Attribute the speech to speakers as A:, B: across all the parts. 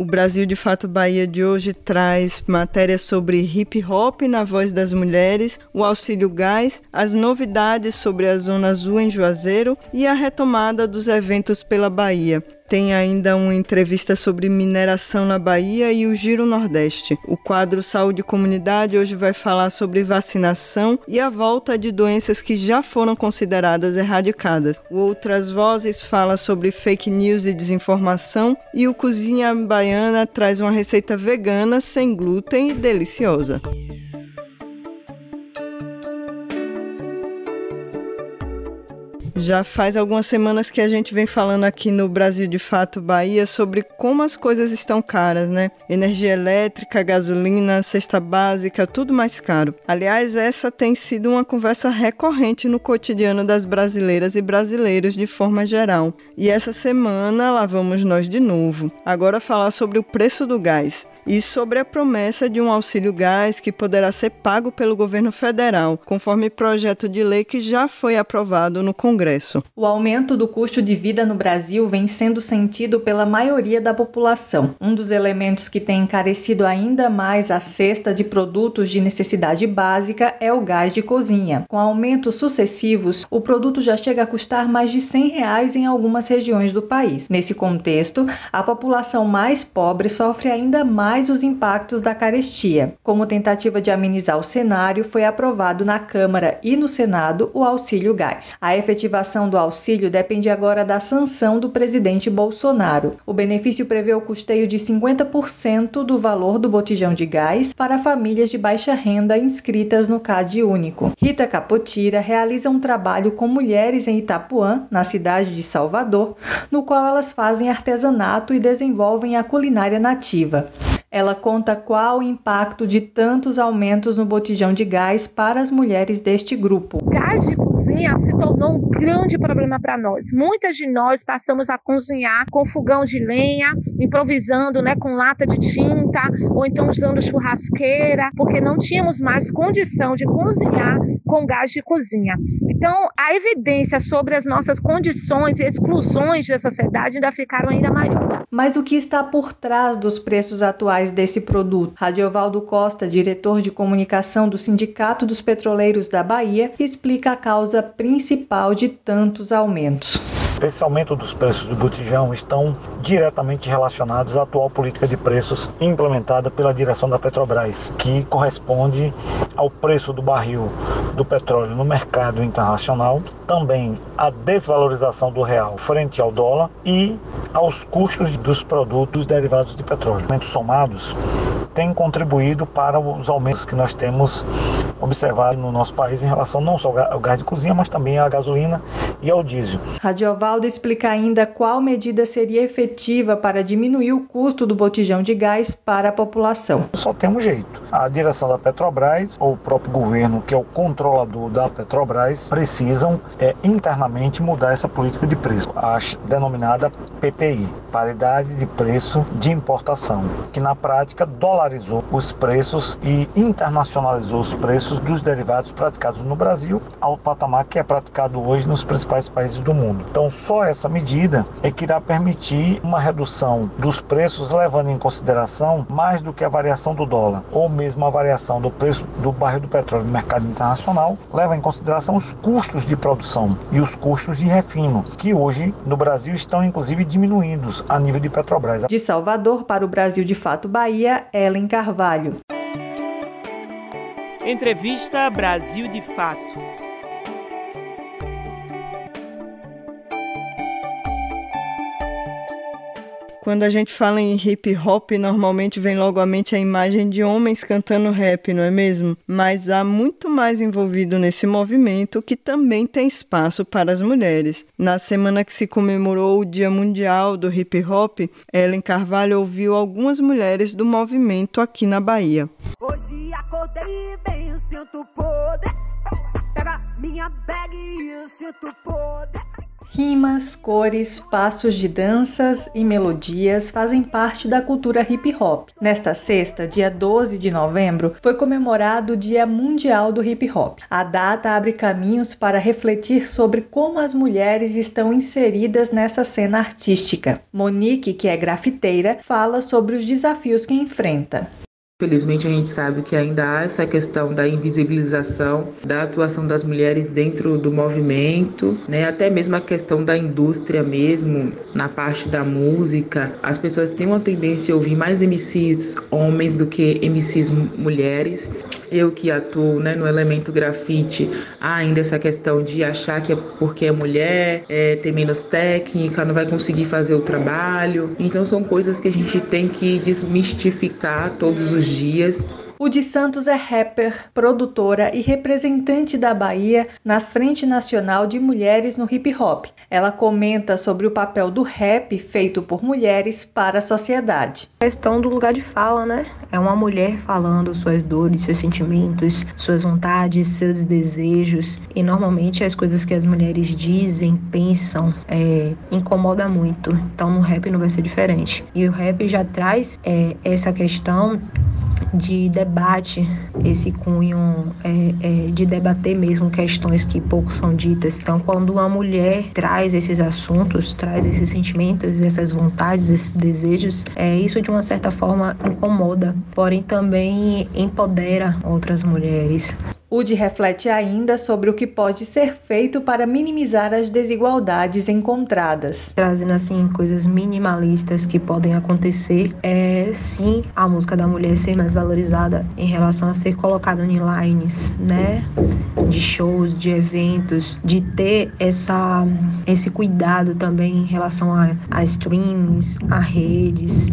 A: O Brasil de Fato Bahia de hoje traz matérias sobre hip hop na voz das mulheres, o auxílio gás, as novidades sobre a Zona Azul em Juazeiro e a retomada dos eventos pela Bahia. Tem ainda uma entrevista sobre mineração na Bahia e o Giro Nordeste. O quadro Saúde e Comunidade hoje vai falar sobre vacinação e a volta de doenças que já foram consideradas erradicadas. O Outras Vozes fala sobre fake news e desinformação e o Cozinha Baiana traz uma receita vegana sem glúten e deliciosa. Já faz algumas semanas que a gente vem falando aqui no Brasil de Fato Bahia sobre como as coisas estão caras, né? Energia elétrica, gasolina, cesta básica, tudo mais caro. Aliás, essa tem sido uma conversa recorrente no cotidiano das brasileiras e brasileiros de forma geral. E essa semana lá vamos nós de novo. Agora falar sobre o preço do gás e sobre a promessa de um auxílio gás que poderá ser pago pelo governo federal, conforme projeto de lei que já foi aprovado no Congresso.
B: O aumento do custo de vida no Brasil vem sendo sentido pela maioria da população. Um dos elementos que tem encarecido ainda mais a cesta de produtos de necessidade básica é o gás de cozinha. Com aumentos sucessivos, o produto já chega a custar mais de 100 reais em algumas regiões do país. Nesse contexto, a população mais pobre sofre ainda mais os impactos da carestia. Como tentativa de amenizar o cenário, foi aprovado na Câmara e no Senado o auxílio gás. A efetivação do auxílio depende agora da sanção do presidente Bolsonaro. O benefício prevê o custeio de 50% do valor do botijão de gás para famílias de baixa renda inscritas no CAD único. Rita Capotira realiza um trabalho com mulheres em Itapuã, na cidade de Salvador, no qual elas fazem artesanato e desenvolvem a culinária nativa. Ela conta qual o impacto de tantos aumentos no botijão de gás para as mulheres deste grupo.
C: Gás de cozinha se tornou um grande problema para nós. Muitas de nós passamos a cozinhar com fogão de lenha, improvisando né, com lata de tinta, ou então usando churrasqueira, porque não tínhamos mais condição de cozinhar com gás de cozinha. Então, a evidência sobre as nossas condições e exclusões da sociedade ainda ficaram ainda maiores.
B: Mas o que está por trás dos preços atuais desse produto. Radiovaldo Costa, diretor de comunicação do Sindicato dos Petroleiros da Bahia, explica a causa principal de tantos aumentos.
D: Esse aumento dos preços do botijão estão diretamente relacionados à atual política de preços implementada pela direção da Petrobras, que corresponde ao preço do barril do petróleo no mercado internacional, também à desvalorização do real frente ao dólar e aos custos dos produtos derivados de petróleo. Somados têm contribuído para os aumentos que nós temos observado no nosso país em relação não só ao gás de cozinha, mas também à gasolina e ao diesel.
B: Radiovaldo explica ainda qual medida seria efetiva para diminuir o custo do botijão de gás para a população.
D: Só tem um jeito. A direção da Petrobras, ou o próprio governo, que é o controlador da Petrobras, precisam é, internamente mudar essa política de preço, a denominada PPI, paridade de preço de importação, que na prática dolarizou os preços e internacionalizou os preços dos derivados praticados no Brasil ao patamar que é praticado hoje nos principais países do mundo. Então, só essa medida é que irá permitir uma redução dos preços, levando em consideração mais do que a variação do dólar, ou mesmo a variação do preço do barril do petróleo no mercado internacional, leva em consideração os custos de produção e os custos de refino, que hoje no Brasil estão inclusive diminuídos a nível de Petrobras.
B: De Salvador para o Brasil de Fato Bahia, Ellen Carvalho.
E: Entrevista Brasil de Fato.
A: Quando a gente fala em hip hop, normalmente vem logo à mente a imagem de homens cantando rap, não é mesmo? Mas há muito mais envolvido nesse movimento que também tem espaço para as mulheres. Na semana que se comemorou o Dia Mundial do Hip Hop, Ellen Carvalho ouviu algumas mulheres do movimento aqui na Bahia. Hoje acordei bem, sinto poder. Pega minha bag e
B: sinto poder. Rimas, cores, passos de danças e melodias fazem parte da cultura hip hop. Nesta sexta, dia 12 de novembro, foi comemorado o Dia Mundial do Hip Hop. A data abre caminhos para refletir sobre como as mulheres estão inseridas nessa cena artística. Monique, que é grafiteira, fala sobre os desafios que enfrenta.
F: Felizmente a gente sabe que ainda há essa questão da invisibilização da atuação das mulheres dentro do movimento, né? Até mesmo a questão da indústria mesmo, na parte da música. As pessoas têm uma tendência a ouvir mais MCs homens do que MCs mulheres. Eu que atuo né, no elemento grafite, há ainda essa questão de achar que é porque é mulher, é, tem menos técnica, não vai conseguir fazer o trabalho. Então são coisas que a gente tem que desmistificar todos os dias
B: o de Santos é rapper, produtora e representante da Bahia na Frente Nacional de Mulheres no Hip Hop. Ela comenta sobre o papel do rap feito por mulheres para a sociedade.
G: A questão do lugar de fala, né? É uma mulher falando suas dores, seus sentimentos, suas vontades, seus desejos. E normalmente as coisas que as mulheres dizem, pensam, é, incomoda muito. Então no rap não vai ser diferente. E o rap já traz é, essa questão de debate, esse cunho é, é, de debater mesmo questões que pouco são ditas. Então, quando uma mulher traz esses assuntos, traz esses sentimentos, essas vontades, esses desejos, é, isso de uma certa forma incomoda, porém também empodera outras mulheres.
B: UD reflete ainda sobre o que pode ser feito para minimizar as desigualdades encontradas.
G: Trazendo assim coisas minimalistas que podem acontecer, é sim a música da mulher ser mais valorizada em relação a ser colocada em lines, né? De shows, de eventos, de ter essa, esse cuidado também em relação a, a streams, a redes,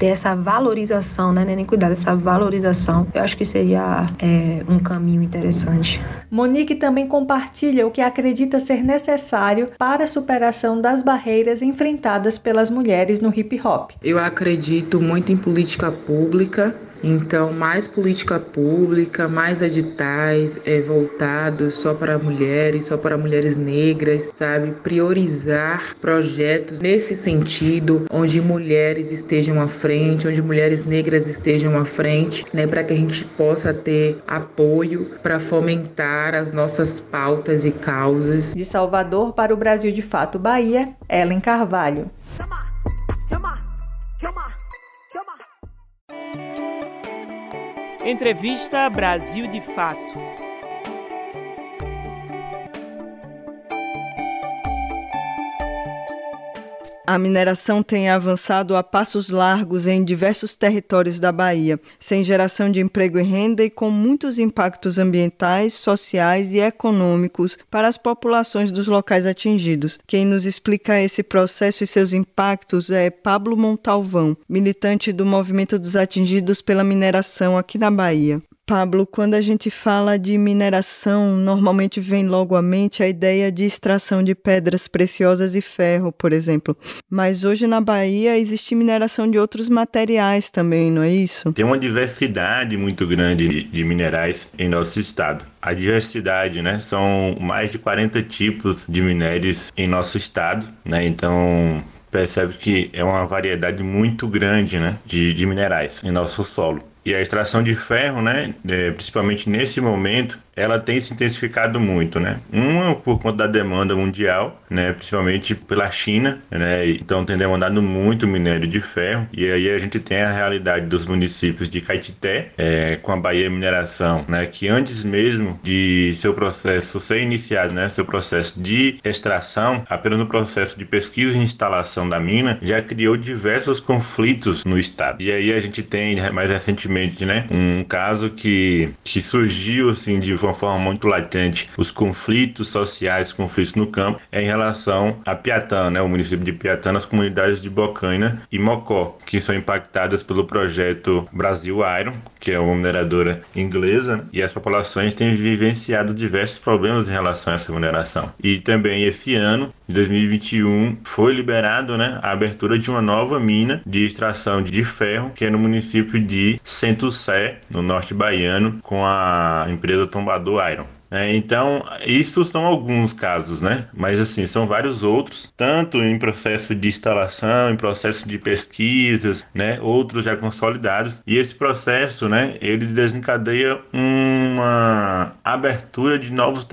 G: ter essa valorização, né? Nem cuidado, essa valorização, eu acho que seria é, um caminho interessante.
B: Monique também compartilha o que acredita ser necessário para a superação das barreiras enfrentadas pelas mulheres no hip hop.
F: Eu acredito muito em política pública então, mais política pública, mais editais é, voltados só para mulheres, só para mulheres negras, sabe? Priorizar projetos nesse sentido, onde mulheres estejam à frente, onde mulheres negras estejam à frente, né? Para que a gente possa ter apoio para fomentar as nossas pautas e causas.
B: De Salvador para o Brasil de Fato Bahia, Ellen Carvalho. Chama, chama, chama.
E: Entrevista Brasil de Fato.
A: A mineração tem avançado a passos largos em diversos territórios da Bahia, sem geração de emprego e renda e com muitos impactos ambientais, sociais e econômicos para as populações dos locais atingidos. Quem nos explica esse processo e seus impactos é Pablo Montalvão, militante do Movimento dos Atingidos pela Mineração aqui na Bahia. Pablo, quando a gente fala de mineração, normalmente vem logo à mente a ideia de extração de pedras preciosas e ferro, por exemplo. Mas hoje na Bahia existe mineração de outros materiais também, não é isso?
H: Tem uma diversidade muito grande de minerais em nosso estado. A diversidade, né? São mais de 40 tipos de minérios em nosso estado, né? Então, percebe que é uma variedade muito grande né, de, de minerais em nosso solo. E a extração de ferro, né, é, principalmente nesse momento, ela tem se intensificado muito, né? Uma por conta da demanda mundial, né? Principalmente pela China, né? Então tem demandado muito minério de ferro e aí a gente tem a realidade dos municípios de Caetité, é, com a Bahia Mineração, né? Que antes mesmo de seu processo ser iniciado, né? Seu processo de extração, apenas no processo de pesquisa e instalação da mina, já criou diversos conflitos no estado. E aí a gente tem mais recentemente, né? Um caso que, que surgiu assim de uma forma muito latente os conflitos sociais, conflitos no campo, é em relação a Piatã, né, o município de Piatã, nas comunidades de Bocaina e Mocó, que são impactadas pelo projeto Brasil Iron, que é uma mineradora inglesa, né, e as populações têm vivenciado diversos problemas em relação a essa mineração. E também esse ano, de 2021, foi liberado né, a abertura de uma nova mina de extração de ferro, que é no município de Centro Sé, no norte baiano, com a empresa Tombador Iron. É, então, isso são alguns casos, né? Mas assim, são vários outros, tanto em processo de instalação, em processo de pesquisas, né? Outros já consolidados. E esse processo, né? Ele desencadeia uma abertura de novos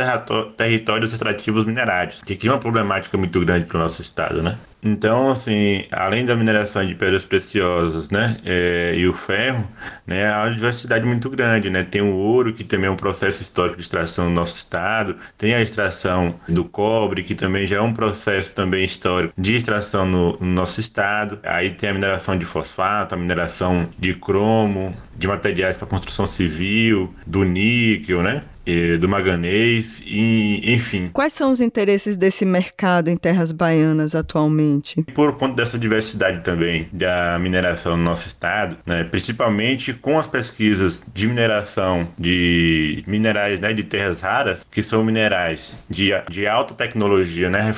H: territórios extrativos minerários, que cria uma problemática muito grande para o nosso estado, né? Então, assim, além da mineração de pedras preciosas, né, é, e o ferro, né, há uma diversidade muito grande, né. Tem o ouro, que também é um processo histórico de extração no nosso estado. Tem a extração do cobre, que também já é um processo também histórico de extração no, no nosso estado. Aí tem a mineração de fosfato, a mineração de cromo, de materiais para construção civil, do níquel, né? Do maganês, e, enfim.
A: Quais são os interesses desse mercado em terras baianas atualmente?
H: Por conta dessa diversidade também da mineração no nosso estado, né, principalmente com as pesquisas de mineração de minerais né, de terras raras, que são minerais de, de alta tecnologia, né,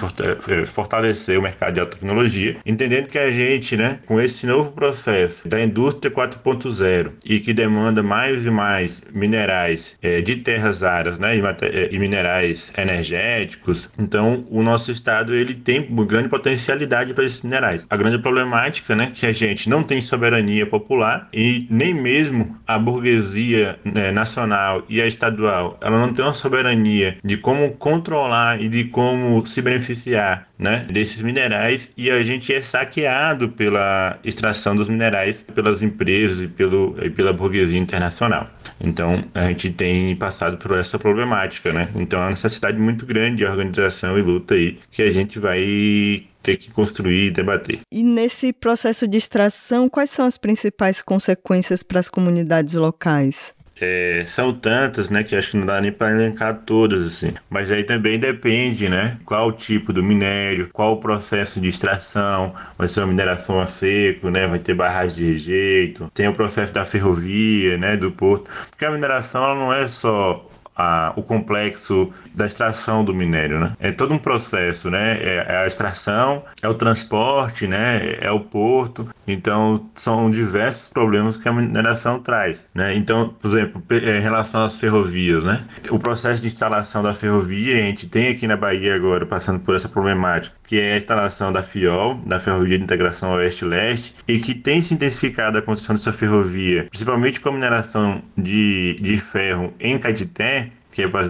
H: fortalecer o mercado de alta tecnologia, entendendo que a gente, né, com esse novo processo da indústria 4.0 e que demanda mais e mais minerais é, de terras áreas, né, e, eh, e, minerais energéticos. Então, o nosso estado ele tem grande potencialidade para esses minerais. A grande problemática, né, que a gente não tem soberania popular e nem mesmo a burguesia né, nacional e a estadual, ela não tem uma soberania de como controlar e de como se beneficiar né, desses minerais e a gente é saqueado pela extração dos minerais pelas empresas e, pelo, e pela burguesia internacional. Então a gente tem passado por essa problemática, né? Então é uma necessidade muito grande de organização e luta aí que a gente vai ter que construir e debater.
A: E nesse processo de extração, quais são as principais consequências para as comunidades locais?
H: É, são tantas, né, que acho que não dá nem para elencar todas, assim. Mas aí também depende, né, qual o tipo do minério, qual o processo de extração, vai ser uma mineração a seco, né, vai ter barragem de rejeito, tem o processo da ferrovia, né, do porto. Porque a mineração ela não é só a, o complexo da extração do minério, né? É todo um processo, né? É, é, a extração, é o transporte, né? É o porto. Então, são diversos problemas que a mineração traz, né? Então, por exemplo, em relação às ferrovias, né? O processo de instalação da ferrovia, a gente tem aqui na Bahia agora, passando por essa problemática, que é a instalação da FIOL, da Ferrovia de Integração Oeste-Leste, e que tem se intensificado a construção dessa ferrovia, principalmente com a mineração de, de ferro em Caetité, que é para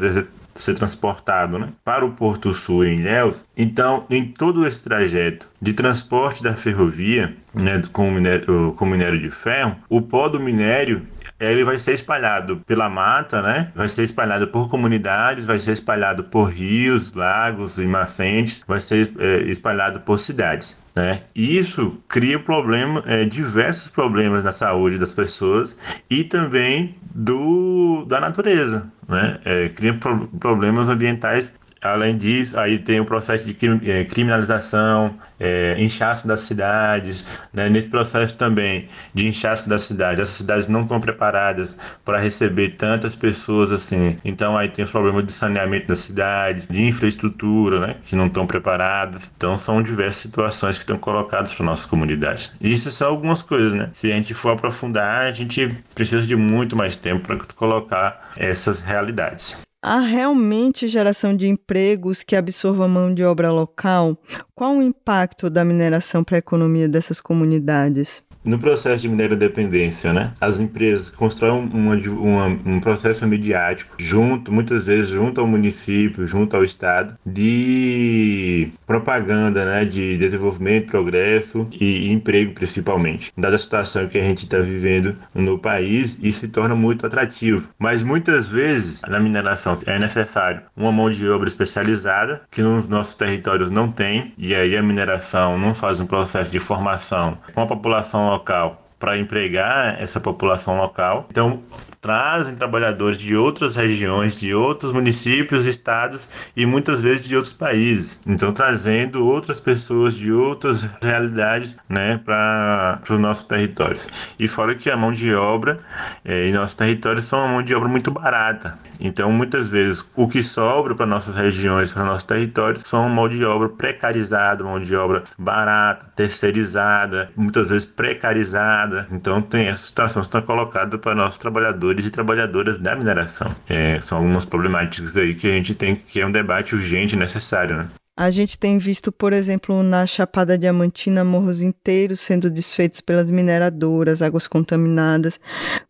H: ser transportado né, para o Porto Sul em Ilhéus. Então, em todo esse trajeto de transporte da ferrovia né, com, minério, com minério de ferro, o pó do minério ele vai ser espalhado pela mata, né? Vai ser espalhado por comunidades, vai ser espalhado por rios, lagos e nascentes, vai ser é, espalhado por cidades. Né? Isso cria problema, é, diversos problemas na saúde das pessoas e também do, da natureza. Né? É, cria pro, problemas ambientais Além disso, aí tem o processo de é, criminalização, é, inchaço das cidades. Né? Nesse processo também de inchaço das cidades, as cidades não estão preparadas para receber tantas pessoas assim. Então aí tem os problemas de saneamento da cidade, de infraestrutura, né? que não estão preparadas. Então são diversas situações que estão colocadas para nossas comunidades. Isso são algumas coisas, né? Se a gente for aprofundar, a gente precisa de muito mais tempo para colocar essas realidades.
A: Há realmente geração de empregos que absorva mão de obra local? Qual o impacto da mineração para a economia dessas comunidades?
H: No processo de minério dependência, né? As empresas constroem uma, uma, um processo midiático junto, muitas vezes junto ao município, junto ao estado, de propaganda, né? De desenvolvimento, progresso e emprego principalmente. Dada a situação que a gente está vivendo no país, isso se torna muito atrativo. Mas muitas vezes na mineração é necessário uma mão de obra especializada que nos nossos territórios não tem e aí a mineração não faz um processo de formação com a população local para empregar essa população local. Então, trazem trabalhadores de outras regiões, de outros municípios, estados e muitas vezes de outros países. Então, trazendo outras pessoas de outras realidades né, para os nossos territórios. E fora que a mão de obra é, em nossos territórios são uma mão de obra muito barata. Então, muitas vezes, o que sobra para nossas regiões, para nossos territórios, são mão de obra precarizada, mão de obra barata, terceirizada, muitas vezes precarizada. Então, tem essa situação que está colocada para nossos trabalhadores trabalhadores e trabalhadoras da mineração. É, são algumas problemáticas aí que a gente tem que é um debate urgente e necessário, né?
A: A gente tem visto, por exemplo, na Chapada Diamantina, morros inteiros sendo desfeitos pelas mineradoras, águas contaminadas.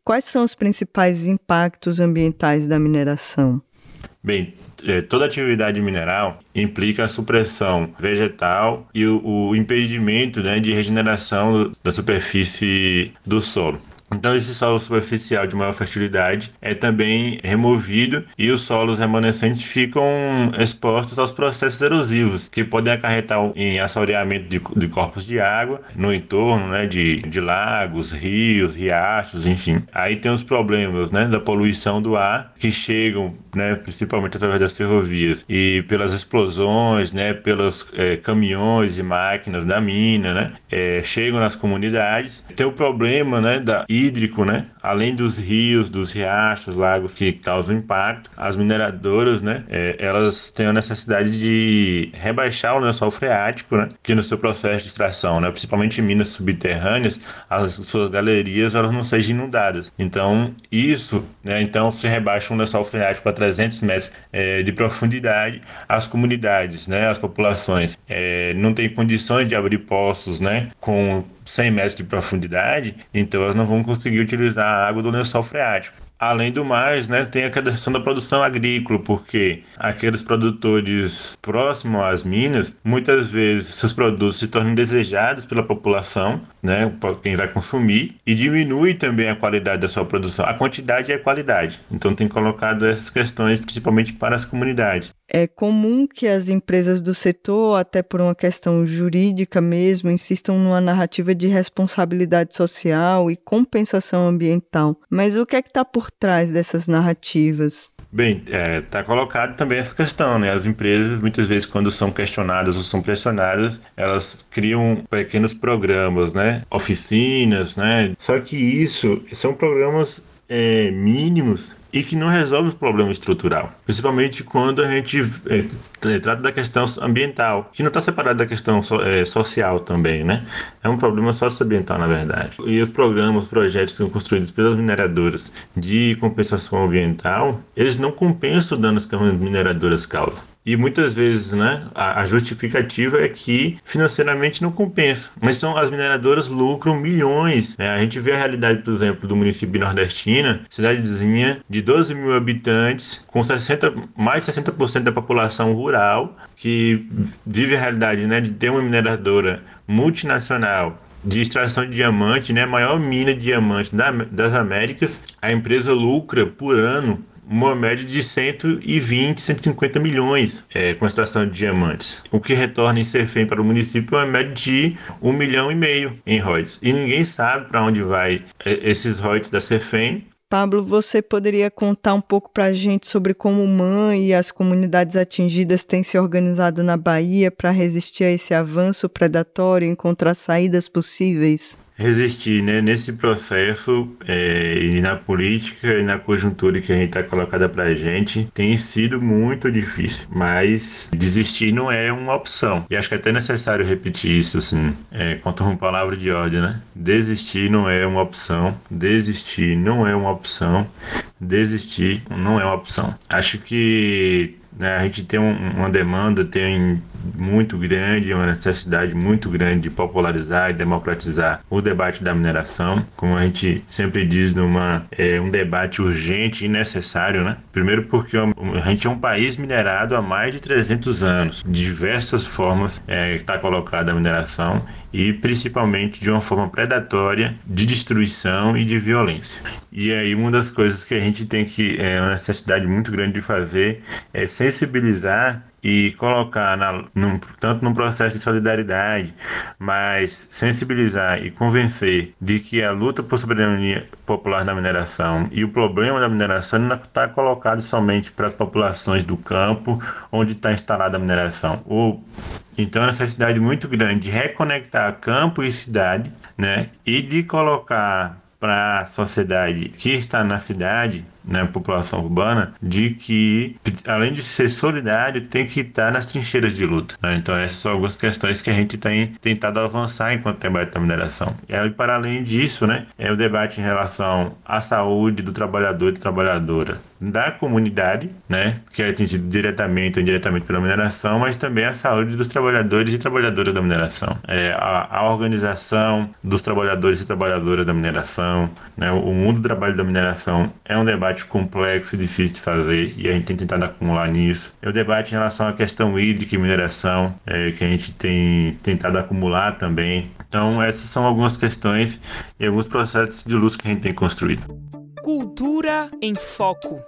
A: Quais são os principais impactos ambientais da mineração?
H: Bem, é, toda atividade mineral implica a supressão vegetal e o, o impedimento né, de regeneração da superfície do solo. Então, esse solo superficial de maior fertilidade é também removido e os solos remanescentes ficam expostos aos processos erosivos, que podem acarretar em assoreamento de, de corpos de água no entorno né, de, de lagos, rios, riachos, enfim. Aí tem os problemas né, da poluição do ar, que chegam né, principalmente através das ferrovias e pelas explosões, né, pelos é, caminhões e máquinas da mina, né, é, chegam nas comunidades. Tem o problema né, da hídrico, né? Além dos rios, dos riachos, lagos que causam impacto, as mineradoras, né? É, elas têm a necessidade de rebaixar o lençol freático, né? Que no seu processo de extração, né? Principalmente em minas subterrâneas, as suas galerias elas não sejam inundadas. Então isso, né? Então se rebaixa um lençol freático a 300 metros é, de profundidade, as comunidades, né? As populações é, não têm condições de abrir poços, né? Com 100 metros de profundidade, então elas não vão conseguir utilizar a água do lençol freático. Além do mais, né, tem a questão da produção agrícola, porque aqueles produtores próximos às minas, muitas vezes seus produtos se tornam desejados pela população, né, quem vai consumir, e diminui também a qualidade da sua produção. A quantidade e a qualidade. Então tem colocado essas questões principalmente para as comunidades.
A: É comum que as empresas do setor, até por uma questão jurídica mesmo, insistam numa narrativa de responsabilidade social e compensação ambiental. Mas o que é que está por trás dessas narrativas?
H: Bem, está é, tá colocado também essa questão, né? As empresas, muitas vezes, quando são questionadas ou são pressionadas, elas criam pequenos programas, né? Oficinas, né? Só que isso são programas é, mínimos e que não resolve o problema estrutural, principalmente quando a gente é, trata da questão ambiental, que não está separado da questão so, é, social também, né? É um problema socioambiental, na verdade. E os programas, os projetos que são construídos pelas mineradoras de compensação ambiental, eles não compensam o dano que as mineradoras causam. E muitas vezes, né, a, a, justificativa é que financeiramente não compensa. Mas são as mineradoras lucram milhões. Né? A gente vê a realidade, por exemplo, do município nordestina, cidadezinha de 12 mil habitantes, com 60, mais de 60% da população rural, que vive a realidade né, de ter uma mineradora multinacional de extração de diamante, né, a maior mina de diamantes da, das Américas, a empresa lucra por ano uma média de 120, 150 milhões é, com extração de diamantes. O que retorna em Serfém para o município é uma média de 1 milhão e meio em royalties. E ninguém sabe para onde vai é, esses royalties da Serfém.
A: Pablo, você poderia contar um pouco para a gente sobre como o MAN e as comunidades atingidas têm se organizado na Bahia para resistir a esse avanço predatório e encontrar saídas possíveis?
H: Resistir né, nesse processo é, e na política e na conjuntura que a gente está colocada para a gente tem sido muito difícil, mas desistir não é uma opção. E acho que é até necessário repetir isso, assim, é, quanto uma palavra de ordem, né? Desistir não é uma opção, desistir não é uma opção, desistir não é uma opção. Acho que né, a gente tem um, uma demanda, tem muito grande, uma necessidade muito grande de popularizar e democratizar o debate da mineração. Como a gente sempre diz, numa, é um debate urgente e necessário, né? Primeiro porque a gente é um país minerado há mais de 300 anos, de diversas formas é, está colocada a mineração e principalmente de uma forma predatória de destruição e de violência. E aí uma das coisas que a gente tem que é uma necessidade muito grande de fazer é sensibilizar e colocar na, num, tanto num processo de solidariedade, mas sensibilizar e convencer de que a luta por soberania popular na mineração e o problema da mineração não está colocado somente para as populações do campo onde está instalada a mineração. Ou, então, a necessidade muito grande de reconectar campo e cidade, né, e de colocar para a sociedade que está na cidade na população urbana de que, além de ser solidário, tem que estar nas trincheiras de luta. Né? Então, essas são algumas questões que a gente tem tentado avançar enquanto debate da mineração. E, para além disso, né, é o debate em relação à saúde do trabalhador e da trabalhadora da comunidade, né, que é atingido diretamente ou indiretamente pela mineração, mas também a saúde dos trabalhadores e trabalhadoras da mineração. É, a, a organização dos trabalhadores e trabalhadoras da mineração, né, o mundo do trabalho da mineração é um debate debate complexo e difícil de fazer e a gente tem tentado acumular nisso. É o debate em relação à questão hídrica e mineração, é, que a gente tem tentado acumular também. Então, essas são algumas questões e alguns processos de luz que a gente tem construído.
E: Cultura em Foco.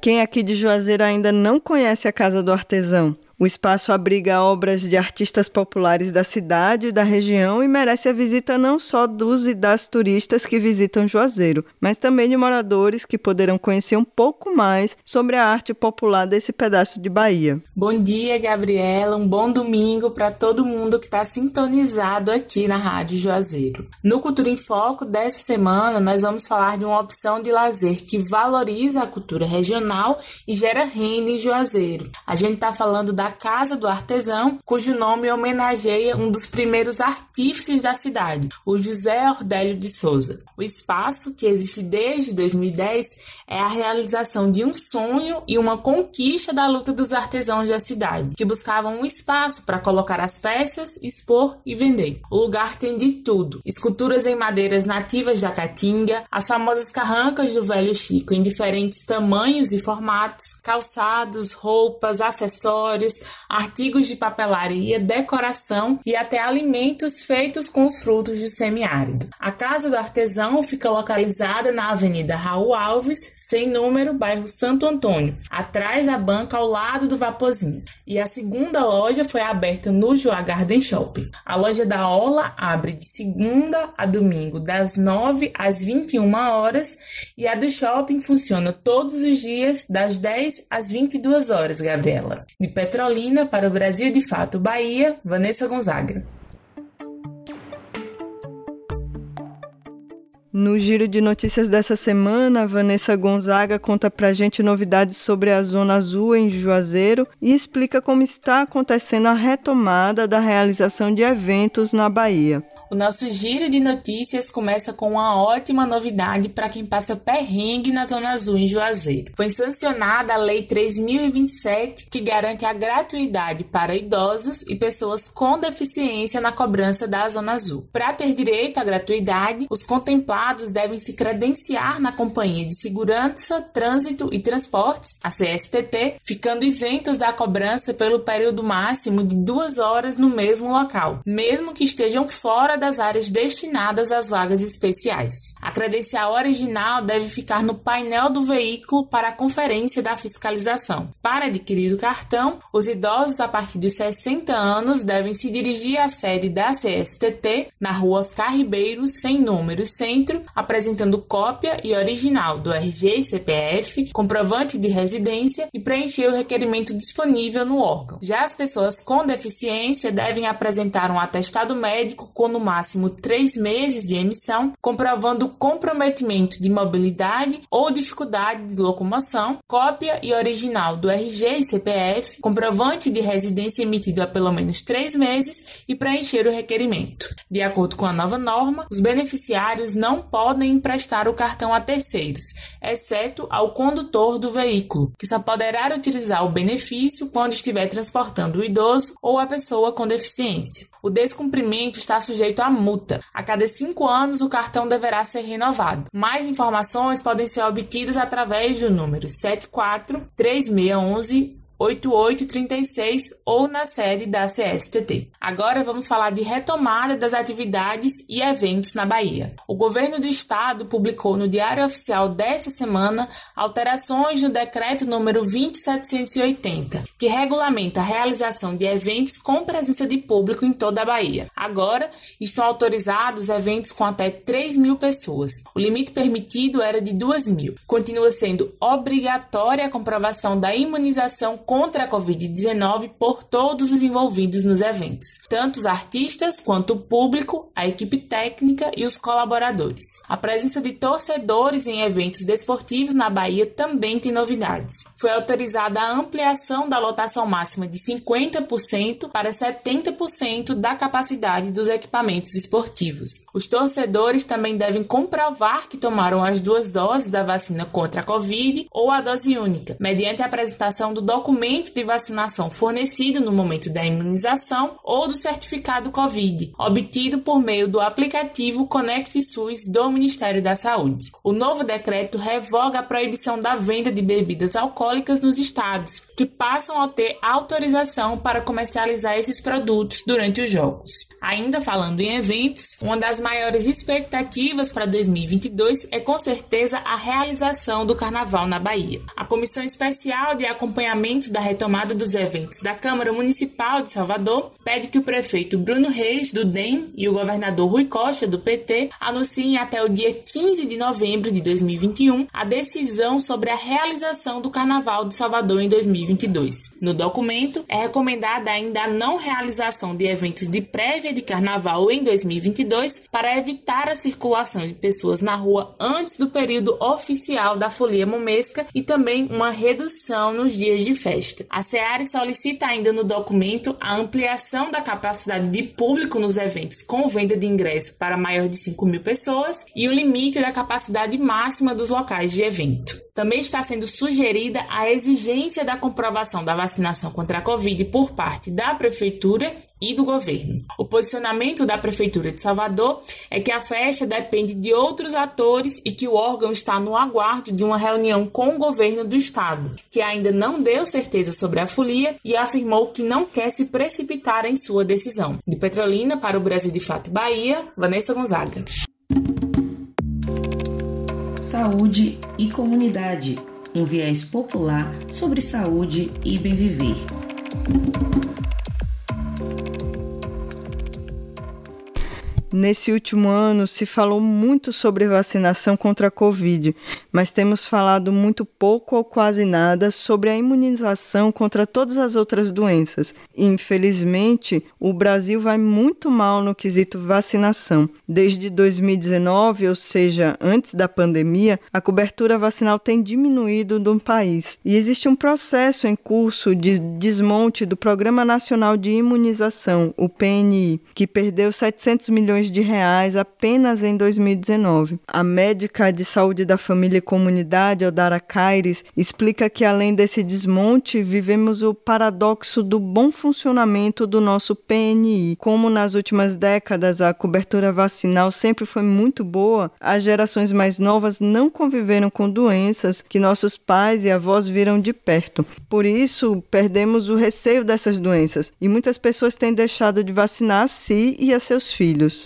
A: Quem aqui de Juazeiro ainda não conhece a Casa do Artesão? O espaço abriga obras de artistas populares da cidade e da região e merece a visita não só dos e das turistas que visitam Juazeiro, mas também de moradores que poderão conhecer um pouco mais sobre a arte popular desse pedaço de Bahia.
I: Bom dia, Gabriela. Um bom domingo para todo mundo que está sintonizado aqui na Rádio Juazeiro. No Cultura em Foco dessa semana, nós vamos falar de uma opção de lazer que valoriza a cultura regional e gera renda em Juazeiro. A gente está falando da da Casa do Artesão, cujo nome homenageia um dos primeiros artífices da cidade, o José Ordélio de Souza. O espaço, que existe desde 2010, é a realização de um sonho e uma conquista da luta dos artesãos da cidade, que buscavam um espaço para colocar as peças, expor e vender. O lugar tem de tudo: esculturas em madeiras nativas da Caatinga, as famosas carrancas do Velho Chico em diferentes tamanhos e formatos, calçados, roupas, acessórios, artigos de papelaria, decoração e até alimentos feitos com os frutos do semiárido. A Casa do Artesão fica localizada na Avenida Raul Alves, sem número, bairro Santo Antônio, atrás da banca ao lado do Vapozinho. E a segunda loja foi aberta no Joa Garden Shopping. A loja da Ola abre de segunda a domingo, das 9 às 21 horas, e a do shopping funciona todos os dias, das 10 às 22 horas, Gabriela. De Petrolina Para o Brasil de Fato Bahia, Vanessa Gonzaga.
A: No giro de notícias dessa semana, Vanessa Gonzaga conta pra gente novidades sobre a Zona Azul em Juazeiro e explica como está acontecendo a retomada da realização de eventos na Bahia.
I: O nosso giro de notícias começa com uma ótima novidade para quem passa perrengue na Zona Azul em Juazeiro. Foi sancionada a Lei 3027, que garante a gratuidade para idosos e pessoas com deficiência na cobrança da Zona Azul. Para ter direito à gratuidade, os contemplados devem se credenciar na Companhia de Segurança, Trânsito e Transportes, a CSTT, ficando isentos da cobrança pelo período máximo de duas horas no mesmo local, mesmo que estejam fora das áreas destinadas às vagas especiais. A credencial original deve ficar no painel do veículo para a conferência da fiscalização. Para adquirir o cartão, os idosos a partir dos 60 anos devem se dirigir à sede da CSTT na rua Oscar Ribeiro, sem número, centro, apresentando cópia e original do RG e CPF, comprovante de residência e preencher o requerimento disponível no órgão. Já as pessoas com deficiência devem apresentar um atestado médico com no máximo três meses de emissão, comprovando comprometimento de mobilidade ou dificuldade de locomoção, cópia e original do RG e CPF, comprovante de residência emitido há pelo menos três meses e preencher o requerimento. De acordo com a nova norma, os beneficiários não podem emprestar o cartão a terceiros, exceto ao condutor do veículo, que só poderá utilizar o benefício quando estiver transportando o idoso ou a pessoa com deficiência. O descumprimento está sujeito a multa. A cada cinco anos, o cartão deverá ser renovado. Mais informações podem ser obtidas através do número 74 3611 8836 ou na sede da CSTT. Agora vamos falar de retomada das atividades e eventos na Bahia. O governo do estado publicou no Diário Oficial desta semana alterações no decreto número 20780, que regulamenta a realização de eventos com presença de público em toda a Bahia. Agora estão autorizados eventos com até 3 mil pessoas. O limite permitido era de 2 mil. Continua sendo obrigatória a comprovação da imunização contra a Covid-19 por todos os envolvidos nos eventos, tanto os artistas quanto o público, a equipe técnica e os colaboradores. A presença de torcedores em eventos desportivos na Bahia também tem novidades. Foi autorizada a ampliação da lotação máxima de 50% para 70% da capacidade dos equipamentos esportivos. Os torcedores também devem comprovar que tomaram as duas doses da vacina contra a Covid ou a dose única, mediante a apresentação do documento documento de vacinação fornecido no momento da imunização ou do certificado COVID, obtido por meio do aplicativo Conect SUS do Ministério da Saúde. O novo decreto revoga a proibição da venda de bebidas alcoólicas nos estados, que passam a ter autorização para comercializar esses produtos durante os jogos. Ainda falando em eventos, uma das maiores expectativas para 2022 é com certeza a realização do Carnaval na Bahia. A Comissão Especial de Acompanhamento da retomada dos eventos da Câmara Municipal de Salvador, pede que o prefeito Bruno Reis, do DEM, e o governador Rui Costa, do PT, anunciem até o dia 15 de novembro de 2021 a decisão sobre a realização do Carnaval de Salvador em 2022. No documento, é recomendada ainda a não realização de eventos de prévia de Carnaval em 2022 para evitar a circulação de pessoas na rua antes do período oficial da folia momesca e também uma redução nos dias de festa festa. A SEARE solicita ainda no documento a ampliação da capacidade de público nos eventos com venda de ingresso para maior de 5 mil pessoas e o limite da capacidade máxima dos locais de evento. Também está sendo sugerida a exigência da comprovação da vacinação contra a Covid por parte da Prefeitura e do governo. O posicionamento da Prefeitura de Salvador é que a festa depende de outros atores e que o órgão está no aguardo de uma reunião com o governo do estado, que ainda não deu certeza sobre a folia e afirmou que não quer se precipitar em sua decisão. De Petrolina para o Brasil de Fato Bahia, Vanessa Gonzaga
J: saúde e comunidade, um viés popular sobre saúde e bem viver.
A: Nesse último ano se falou muito sobre vacinação contra a Covid, mas temos falado muito pouco ou quase nada sobre a imunização contra todas as outras doenças. Infelizmente, o Brasil vai muito mal no quesito vacinação. Desde 2019, ou seja, antes da pandemia, a cobertura vacinal tem diminuído no país. E existe um processo em curso de desmonte do Programa Nacional de Imunização, o PNI, que perdeu 700 milhões de reais apenas em 2019. A médica de saúde da família e comunidade, Odara Caires, explica que além desse desmonte, vivemos o paradoxo do bom funcionamento do nosso PNI. Como nas últimas décadas a cobertura vacinal sempre foi muito boa, as gerações mais novas não conviveram com doenças que nossos pais e avós viram de perto. Por isso, perdemos o receio dessas doenças e muitas pessoas têm deixado de vacinar a si e a seus filhos.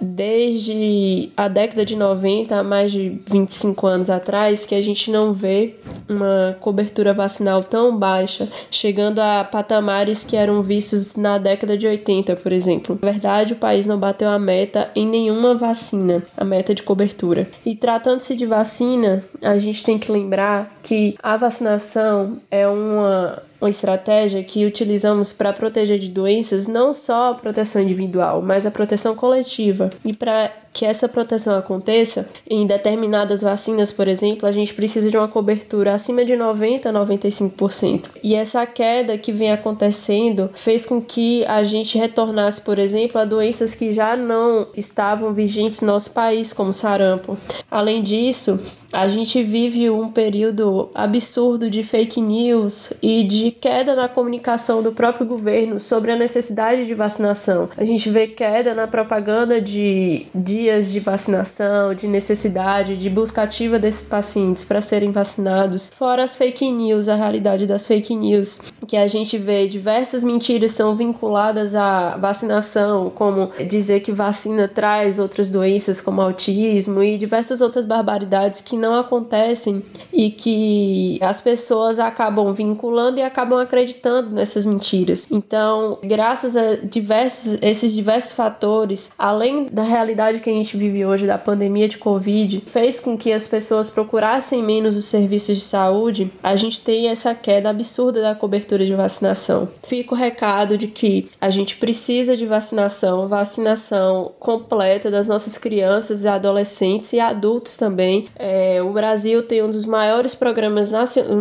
K: Desde a década de 90, mais de 25 anos atrás, que a gente não vê uma cobertura vacinal tão baixa, chegando a patamares que eram vistos na década de 80, por exemplo. Na verdade, o país não bateu a meta em nenhuma vacina, a meta de cobertura. E tratando-se de vacina, a gente tem que lembrar que a vacinação é uma uma estratégia que utilizamos para proteger de doenças não só a proteção individual, mas a proteção coletiva. E para que essa proteção aconteça, em determinadas vacinas, por exemplo, a gente precisa de uma cobertura acima de 90 a 95%. E essa queda que vem acontecendo fez com que a gente retornasse, por exemplo, a doenças que já não estavam vigentes no nosso país, como sarampo. Além disso, a gente vive um período absurdo de fake news e de queda na comunicação do próprio governo sobre a necessidade de vacinação. A gente vê queda na propaganda de dias de vacinação, de necessidade, de busca ativa desses pacientes para serem vacinados. Fora as fake news, a realidade das fake news, que a gente vê diversas mentiras são vinculadas à vacinação, como dizer que vacina traz outras doenças como autismo e diversas outras barbaridades que não acontecem e que as pessoas acabam vinculando e acabam acreditando nessas mentiras. Então, graças a diversos esses diversos fatores, além da realidade que a gente vive hoje da pandemia de Covid, fez com que as pessoas procurassem menos os serviços de saúde, a gente tem essa queda absurda da cobertura de vacinação. Fica o recado de que a gente precisa de vacinação, vacinação completa das nossas crianças e adolescentes e adultos também. É, o Brasil tem um dos maiores programas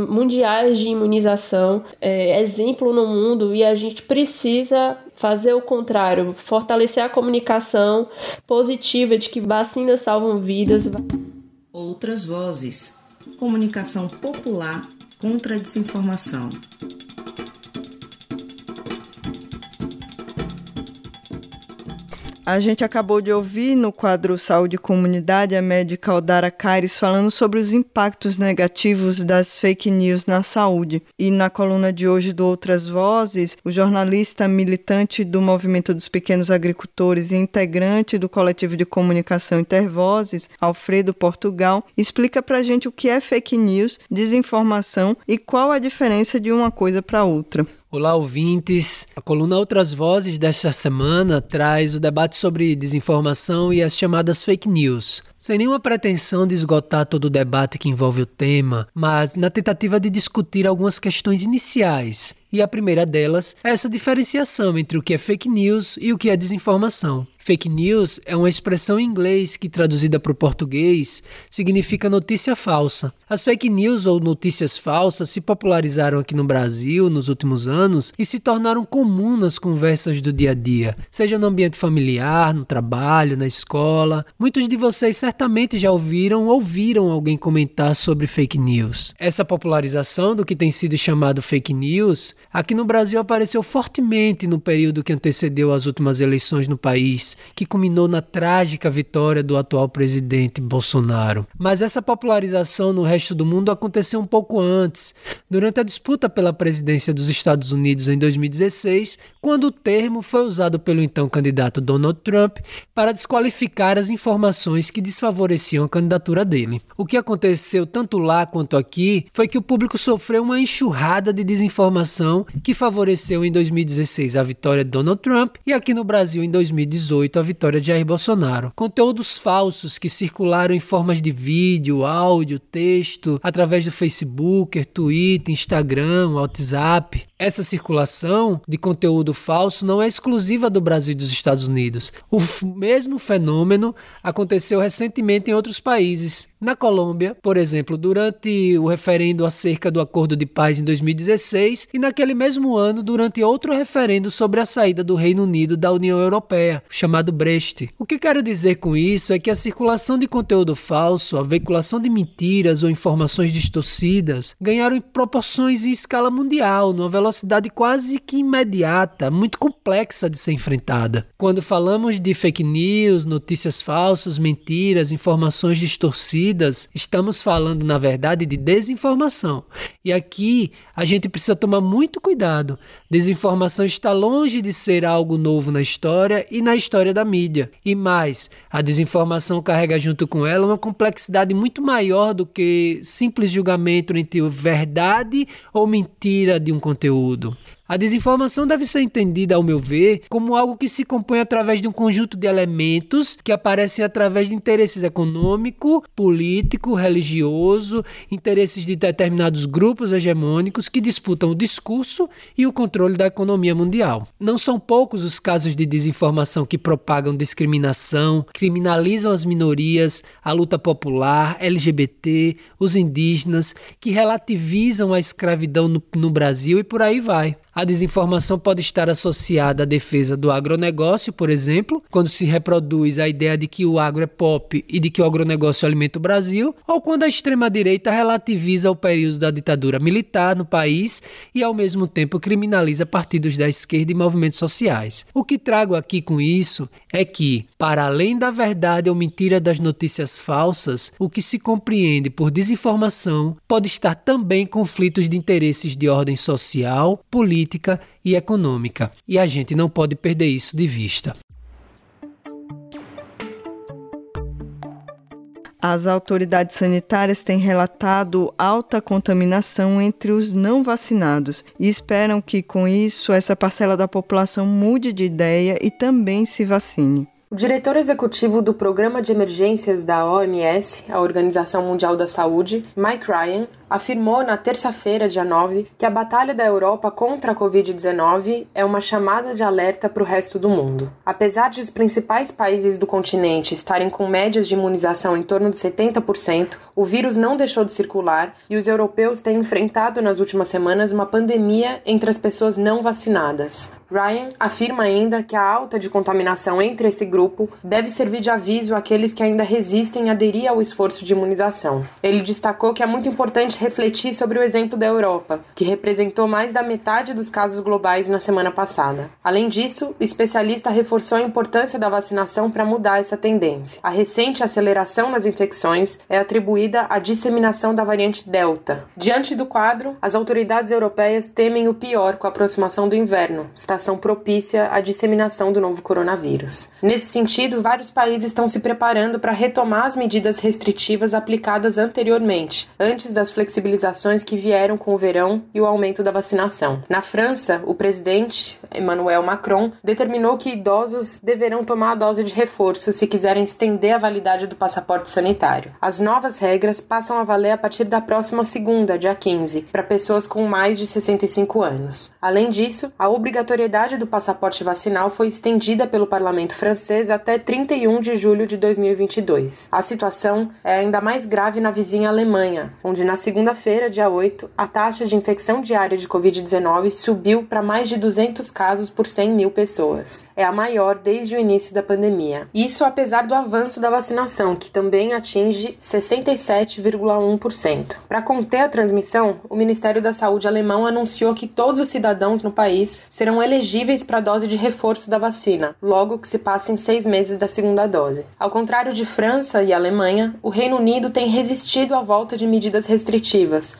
K: mundiais de imunização, é, exemplo no mundo, e a gente precisa fazer o contrário, fortalecer a comunicação positiva de que vacinas salvam vidas.
J: Outras vozes. Comunicação popular contra a desinformação.
A: A gente acabou de ouvir no quadro Saúde e Comunidade a médica Aldara Caires falando sobre os impactos negativos das fake news na saúde. E na coluna de hoje do Outras Vozes, o jornalista militante do Movimento dos Pequenos Agricultores e integrante do coletivo de comunicação Intervozes, Alfredo Portugal, explica pra gente o que é fake news, desinformação e qual a diferença de uma coisa para outra.
L: Olá, ouvintes. A coluna Outras Vozes desta semana traz o debate sobre desinformação e as chamadas fake news. Sem nenhuma pretensão de esgotar todo o debate que envolve o tema, mas na tentativa de discutir algumas questões iniciais. E a primeira delas é essa diferenciação entre o que é fake news e o que é desinformação. Fake news é uma expressão em inglês que, traduzida para o português, significa notícia falsa. As fake news ou notícias falsas se popularizaram aqui no Brasil nos últimos anos e se tornaram comum nas conversas do dia a dia, seja no ambiente familiar, no trabalho, na escola. Muitos de vocês certamente já ouviram ou ouviram alguém comentar sobre fake news. Essa popularização do que tem sido chamado fake news aqui no Brasil apareceu fortemente no período que antecedeu as últimas eleições no país que culminou na trágica vitória do atual presidente Bolsonaro. Mas essa popularização no resto do mundo aconteceu um pouco antes, durante a disputa pela presidência dos Estados Unidos em 2016, quando o termo foi usado pelo então candidato Donald Trump para desqualificar as informações que desfavoreciam a candidatura dele. O que aconteceu tanto lá quanto aqui foi que o público sofreu uma enxurrada de desinformação que favoreceu em 2016 a vitória de Donald Trump e aqui no Brasil em 2018 2018 a vitória de Jair Bolsonaro. Conteúdos falsos que circularam em formas de vídeo, áudio, texto, através do Facebook, Twitter, Instagram, WhatsApp, essa circulação de conteúdo falso não é exclusiva do Brasil e dos Estados Unidos. O mesmo fenômeno aconteceu recentemente em outros países. Na Colômbia, por exemplo, durante o referendo acerca do acordo de paz em 2016 e naquele mesmo ano durante outro referendo sobre a saída do Reino Unido da União Europeia, chamado Brexit. O que quero dizer com isso é que a circulação de conteúdo falso, a veiculação de mentiras ou informações distorcidas ganharam proporções em escala mundial, numa velocidade quase que imediata, muito complexa de ser enfrentada. Quando falamos de fake news, notícias falsas, mentiras, informações distorcidas, estamos falando, na verdade, de desinformação. E aqui a gente precisa tomar muito cuidado. Desinformação está longe de ser algo novo na história e na história da mídia. E mais, a desinformação carrega junto com ela uma complexidade muito maior do que simples julgamento entre verdade ou mentira de um conteúdo. A desinformação deve ser entendida, ao meu ver, como algo que se compõe através de um conjunto de elementos que aparecem através de interesses econômico, político, religioso, interesses de determinados grupos hegemônicos que disputam o discurso e o controle da economia mundial. Não são poucos os casos de desinformação que propagam discriminação, criminalizam as minorias, a luta popular, LGBT, os indígenas, que relativizam a escravidão no, no Brasil e por aí vai. A desinformação pode estar associada à defesa do agronegócio, por exemplo, quando se reproduz a ideia de que o agro é pop e de que o agronegócio alimenta o Brasil, ou quando a extrema-direita relativiza o período da ditadura militar no país e, ao mesmo tempo, criminaliza partidos da esquerda e movimentos sociais. O que trago aqui com isso é que, para além da verdade ou mentira das notícias falsas, o que se compreende por desinformação pode estar também conflitos de interesses de ordem social, política, política e econômica, e a gente não pode perder isso de vista.
A: As autoridades sanitárias têm relatado alta contaminação entre os não vacinados e esperam que, com isso, essa parcela da população mude de ideia e também se vacine.
M: O diretor executivo do Programa de Emergências da OMS, a Organização Mundial da Saúde, Mike Ryan, afirmou na terça-feira, dia 9, que a batalha da Europa contra a Covid-19 é uma chamada de alerta para o resto do mundo. Apesar de os principais países do continente estarem com médias de imunização em torno de 70%, o vírus não deixou de circular e os europeus têm enfrentado nas últimas semanas uma pandemia entre as pessoas não vacinadas. Ryan afirma ainda que a alta de contaminação entre esse grupo deve servir de aviso àqueles que ainda resistem a aderir ao esforço de imunização. Ele destacou que é muito importante refletir sobre o exemplo da Europa, que representou mais da metade dos casos globais na semana passada. Além disso, o especialista reforçou a importância da vacinação para mudar essa tendência. A recente aceleração nas infecções é atribuída à disseminação da variante Delta. Diante do quadro, as autoridades europeias temem o pior com a aproximação do inverno, estação propícia à disseminação do novo coronavírus. Nesse sentido, vários países estão se preparando para retomar as medidas restritivas aplicadas anteriormente, antes das flexibilizações flexibilizações que vieram com o verão e o aumento da vacinação. Na França, o presidente Emmanuel Macron determinou que idosos deverão tomar a dose de reforço se quiserem estender a validade do passaporte sanitário. As novas regras passam a valer a partir da próxima segunda, dia 15, para pessoas com mais de 65 anos. Além disso, a obrigatoriedade do passaporte vacinal foi estendida pelo parlamento francês até 31 de julho de 2022. A situação é ainda mais grave na vizinha Alemanha, onde na segunda segunda-feira, dia 8, a taxa de infecção diária de Covid-19 subiu para mais de 200 casos por 100 mil pessoas. É a maior desde o início da pandemia. Isso apesar do avanço da vacinação, que também atinge 67,1%. Para conter a transmissão, o Ministério da Saúde alemão anunciou que todos os cidadãos no país serão elegíveis para a dose de reforço da vacina, logo que se passem seis meses da segunda dose. Ao contrário de França e Alemanha, o Reino Unido tem resistido à volta de medidas restritivas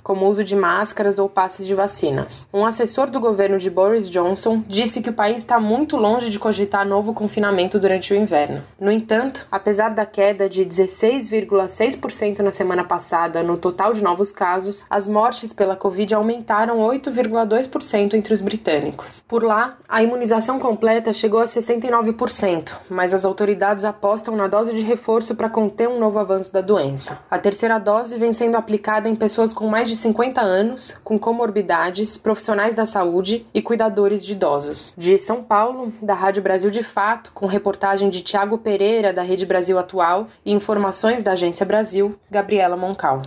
M: como o uso de máscaras ou passes de vacinas. Um assessor do governo de Boris Johnson disse que o país está muito longe de cogitar novo confinamento durante o inverno. No entanto, apesar da queda de 16,6% na semana passada no total de novos casos, as mortes pela Covid aumentaram 8,2% entre os britânicos. Por lá, a imunização completa chegou a 69%, mas as autoridades apostam na dose de reforço para conter um novo avanço da doença. A terceira dose vem sendo aplicada em pessoas pessoas com mais de 50 anos, com comorbidades, profissionais da saúde e cuidadores de idosos. De São Paulo, da Rádio Brasil de Fato, com reportagem de Tiago Pereira, da Rede Brasil Atual, e informações da Agência Brasil, Gabriela Moncal.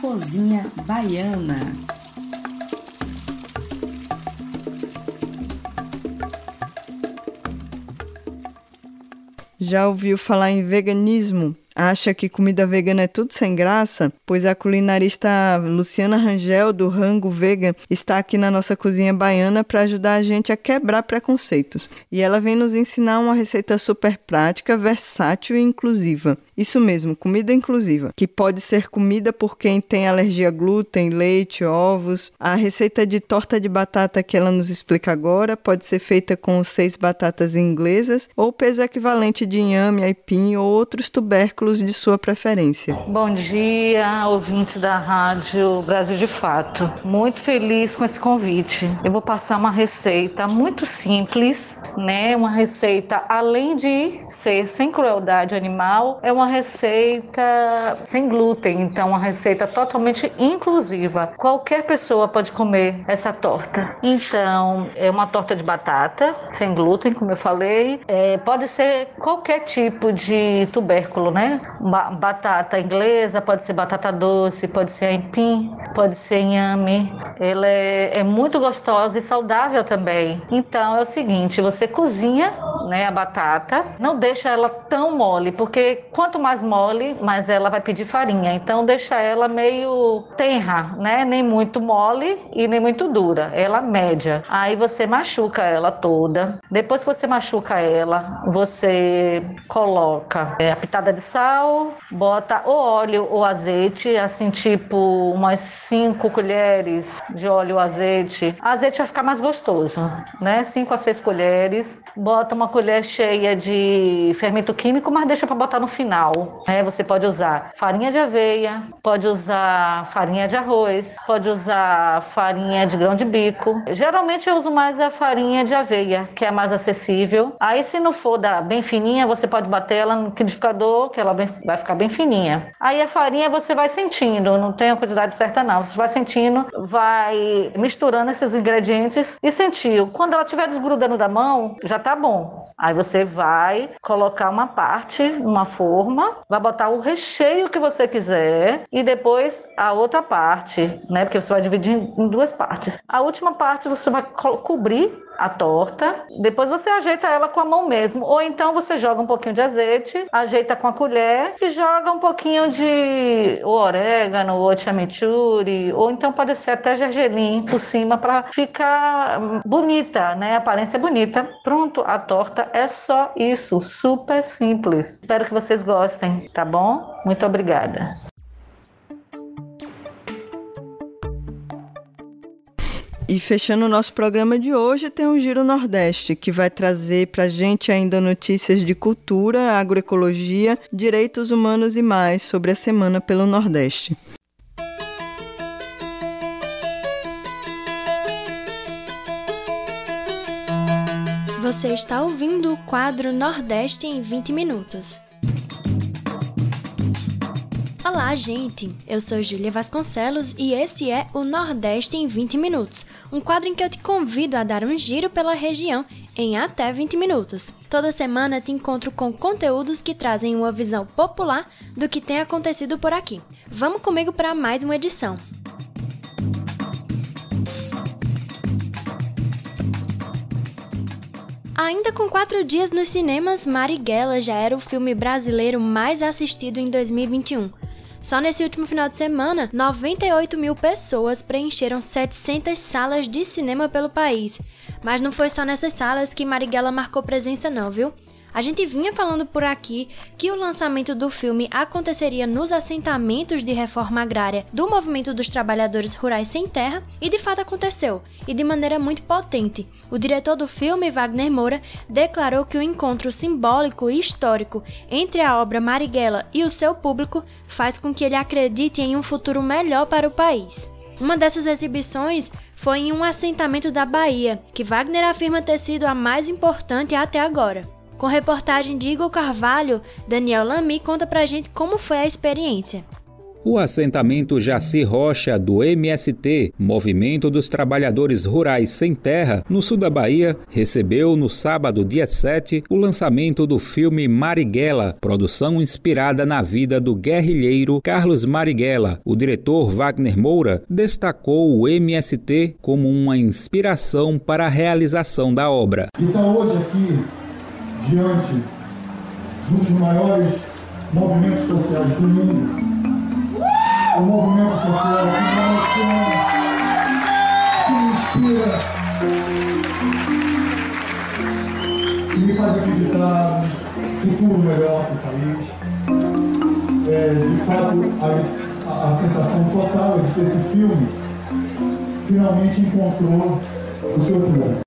J: Cozinha Baiana.
A: Já ouviu falar em veganismo? Acha que comida vegana é tudo sem graça? Pois a culinarista Luciana Rangel, do Rango Vegan, está aqui na nossa cozinha baiana para ajudar a gente a quebrar preconceitos. E ela vem nos ensinar uma receita super prática, versátil e inclusiva. Isso mesmo, comida inclusiva, que pode ser comida por quem tem alergia a glúten, leite, ovos. A receita de torta de batata que ela nos explica agora pode ser feita com seis batatas inglesas ou peso equivalente de inhame, aipim ou outros tubérculos de sua preferência.
N: Bom dia, ouvinte da Rádio Brasil de Fato. Muito feliz com esse convite. Eu vou passar uma receita muito simples, né? Uma receita além de ser sem crueldade animal, é uma receita sem glúten, então uma receita totalmente inclusiva. Qualquer pessoa pode comer essa torta. Então, é uma torta de batata sem glúten, como eu falei. É, pode ser qualquer tipo de tubérculo, né? Ba batata inglesa, pode ser batata doce, pode ser aipim, pode ser inhame. Ela é, é muito gostosa e saudável também. Então, é o seguinte, você cozinha né, a batata, não deixa ela tão mole, porque quanto mais mole, mais ela vai pedir farinha. Então deixa ela meio tenra, né? Nem muito mole e nem muito dura. Ela média. Aí você machuca ela toda. Depois que você machuca ela, você coloca é, a pitada de sal, bota o óleo ou azeite, assim tipo umas 5 colheres de óleo ou azeite. Azeite vai ficar mais gostoso, né? 5 a 6 colheres. Bota uma colher cheia de fermento químico, mas deixa para botar no final. Né? Você pode usar farinha de aveia, pode usar farinha de arroz, pode usar farinha de grão de bico. Geralmente eu uso mais a farinha de aveia, que é mais acessível. Aí se não for da bem fininha, você pode bater ela no liquidificador, que ela vai ficar bem fininha. Aí a farinha você vai sentindo, não tem a quantidade certa não. Você vai sentindo, vai misturando esses ingredientes e sentiu. Quando ela estiver desgrudando da mão, já tá bom. Aí você vai colocar uma parte numa forma, vai botar o recheio que você quiser e depois a outra parte, né? Porque você vai dividir em duas partes. A última parte você vai co cobrir a torta, depois você ajeita ela com a mão mesmo, ou então você joga um pouquinho de azeite, ajeita com a colher e joga um pouquinho de orégano, ou chimichurri, ou então pode ser até gergelim por cima para ficar bonita, né? Aparência bonita. Pronto, a torta é só isso, super simples. Espero que vocês gostem, tá bom? Muito obrigada.
A: E fechando o nosso programa de hoje, tem o Giro Nordeste, que vai trazer para gente ainda notícias de cultura, agroecologia, direitos humanos e mais sobre a Semana pelo Nordeste.
O: Você está ouvindo o quadro Nordeste em 20 Minutos. Olá, gente! Eu sou Júlia Vasconcelos e esse é o Nordeste em 20 Minutos, um quadro em que eu te convido a dar um giro pela região em até 20 minutos. Toda semana te encontro com conteúdos que trazem uma visão popular do que tem acontecido por aqui. Vamos comigo para mais uma edição. Ainda com quatro dias nos cinemas, Marighella já era o filme brasileiro mais assistido em 2021. Só nesse último final de semana, 98 mil pessoas preencheram 700 salas de cinema pelo país. Mas não foi só nessas salas que Marighella marcou presença não, viu? A gente vinha falando por aqui que o lançamento do filme aconteceria nos assentamentos de reforma agrária do Movimento dos Trabalhadores Rurais Sem Terra e de fato aconteceu, e de maneira muito potente. O diretor do filme, Wagner Moura, declarou que o encontro simbólico e histórico entre a obra Marighella e o seu público faz com que ele acredite em um futuro melhor para o país. Uma dessas exibições foi em um assentamento da Bahia, que Wagner afirma ter sido a mais importante até agora. Com reportagem de Igor Carvalho, Daniel Lamy conta pra gente como foi a experiência.
P: O assentamento Jaci Rocha do MST, Movimento dos Trabalhadores Rurais Sem Terra, no sul da Bahia, recebeu no sábado, dia 7, o lançamento do filme Marighella, produção inspirada na vida do guerrilheiro Carlos Marighella. O diretor Wagner Moura destacou o MST como uma inspiração para a realização da obra.
Q: Então, hoje aqui, diante de um dos maiores movimentos sociais do mundo, o movimento social que me emociona, que me inspira, que me faz acreditar, que futuro melhor para o país. É, de fato, a, a, a sensação total é de que esse filme finalmente encontrou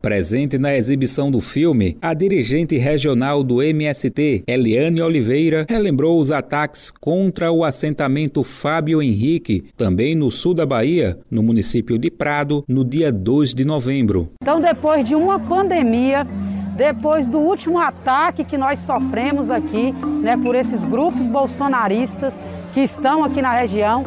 P: Presente na exibição do filme, a dirigente regional do MST, Eliane Oliveira, relembrou os ataques contra o assentamento Fábio Henrique, também no sul da Bahia, no município de Prado, no dia 2 de novembro.
R: Então, depois de uma pandemia, depois do último ataque que nós sofremos aqui, né, por esses grupos bolsonaristas que estão aqui na região,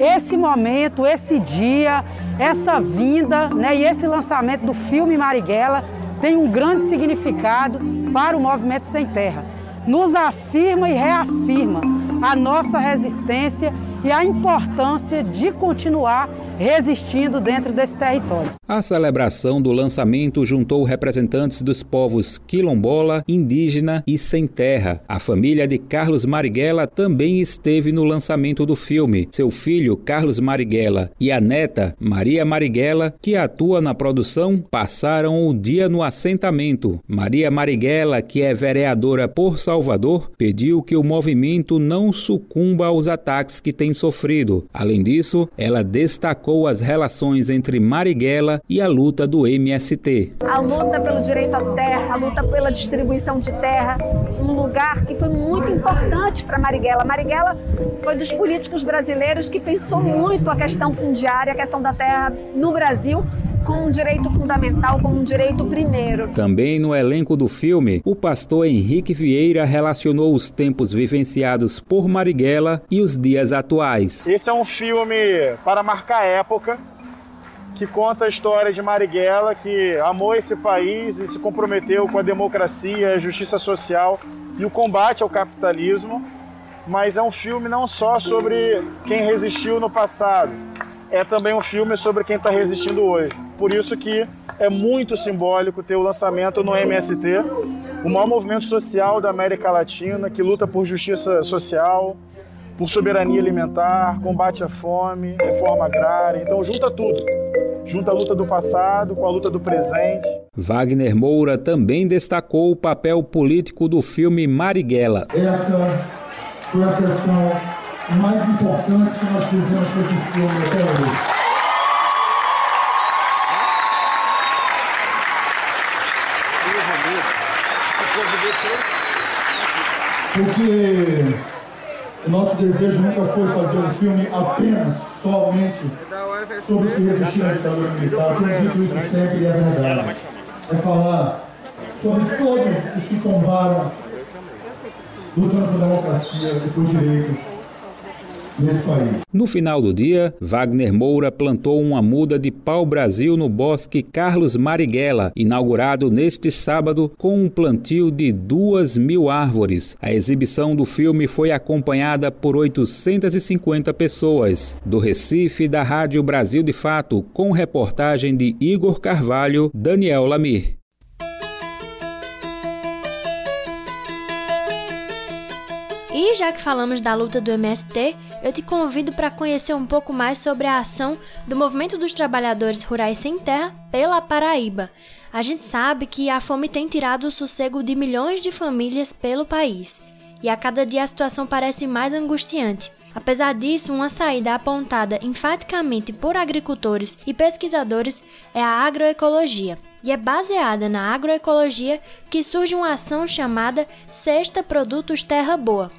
R: esse momento, esse dia, essa vinda né, e esse lançamento do filme Marighella tem um grande significado para o Movimento Sem Terra. Nos afirma e reafirma a nossa resistência e a importância de continuar resistindo dentro desse território.
P: A celebração do lançamento juntou representantes dos povos quilombola, indígena e sem terra. A família de Carlos Marighella também esteve no lançamento do filme. Seu filho, Carlos Marighella, e a neta, Maria Marighella, que atua na produção, passaram o dia no assentamento. Maria Marighella, que é vereadora por Salvador, pediu que o movimento não sucumba aos ataques que tem sofrido. Além disso, ela destacou destacou as relações entre Marighella e a luta do MST.
S: A luta pelo direito à terra, a luta pela distribuição de terra, um lugar que foi muito importante para Marighella. Marighella foi dos políticos brasileiros que pensou muito a questão fundiária, a questão da terra no Brasil como um direito fundamental, como um direito primeiro.
P: Também no elenco do filme, o pastor Henrique Vieira relacionou os tempos vivenciados por Marighella e os dias atuais.
T: Esse é um filme para marcar época, que conta a história de Marighella, que amou esse país e se comprometeu com a democracia, a justiça social e o combate ao capitalismo. Mas é um filme não só sobre quem resistiu no passado, é também um filme sobre quem está resistindo hoje. Por isso que é muito simbólico ter o lançamento no MST, o maior movimento social da América Latina que luta por justiça social, por soberania alimentar, combate à fome, reforma agrária. Então junta tudo. Junta a luta do passado com a luta do presente.
P: Wagner Moura também destacou o papel político do filme Marighella.
Q: Essa foi a sessão mais importante que nós fizemos com esse filme até hoje. Porque o nosso desejo nunca foi fazer um filme apenas, somente, sobre se resistir à ditadura militar. Eu tenho dito isso sempre e é verdade. É falar sobre todos os que tombaram lutando por democracia e por direitos
P: no final do dia, Wagner Moura plantou uma muda de pau-brasil no Bosque Carlos Marighella, inaugurado neste sábado com um plantio de duas mil árvores. A exibição do filme foi acompanhada por 850 pessoas. Do Recife, da Rádio Brasil de Fato, com reportagem de Igor Carvalho, Daniel Lamir.
O: E já que falamos da luta do MST, eu te convido para conhecer um pouco mais sobre a ação do Movimento dos Trabalhadores Rurais Sem Terra pela Paraíba. A gente sabe que a fome tem tirado o sossego de milhões de famílias pelo país, e a cada dia a situação parece mais angustiante. Apesar disso, uma saída apontada enfaticamente por agricultores e pesquisadores é a agroecologia. E é baseada na agroecologia que surge uma ação chamada Sexta Produtos Terra Boa,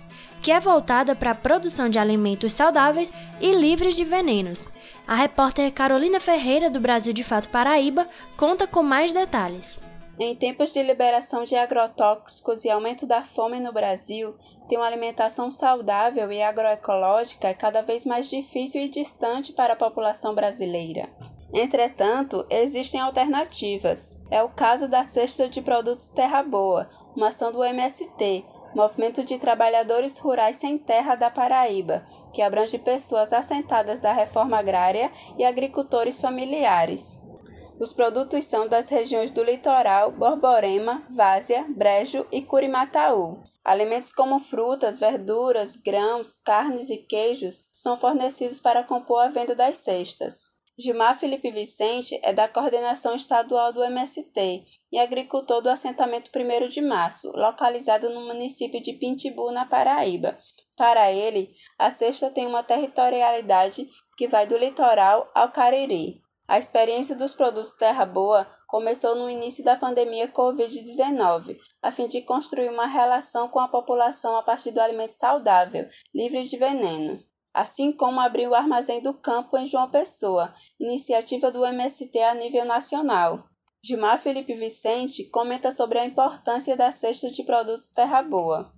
O: que é voltada para a produção de alimentos saudáveis e livres de venenos. A repórter Carolina Ferreira, do Brasil de Fato Paraíba, conta com mais detalhes.
U: Em tempos de liberação de agrotóxicos e aumento da fome no Brasil, ter uma alimentação saudável e agroecológica é cada vez mais difícil e distante para a população brasileira. Entretanto, existem alternativas. É o caso da Cesta de Produtos Terra Boa, uma ação do MST, Movimento de Trabalhadores Rurais Sem Terra da Paraíba, que abrange pessoas assentadas da reforma agrária e agricultores familiares. Os produtos são das regiões do litoral, Borborema, Várzea, Brejo e Curimataú. Alimentos como frutas, verduras, grãos, carnes e queijos são fornecidos para compor a venda das cestas. Gilmar Felipe Vicente é da coordenação estadual do MST e agricultor do assentamento 1 de Março, localizado no município de Pintibu, na Paraíba. Para ele, a cesta tem uma territorialidade que vai do litoral ao Cariri. A experiência dos produtos Terra Boa começou no início da pandemia Covid-19, a fim de construir uma relação com a população a partir do alimento saudável, livre de veneno assim como abrir o Armazém do Campo em João Pessoa, iniciativa do MST a nível nacional. Gilmar Felipe Vicente comenta sobre a importância da cesta de produtos Terra Boa.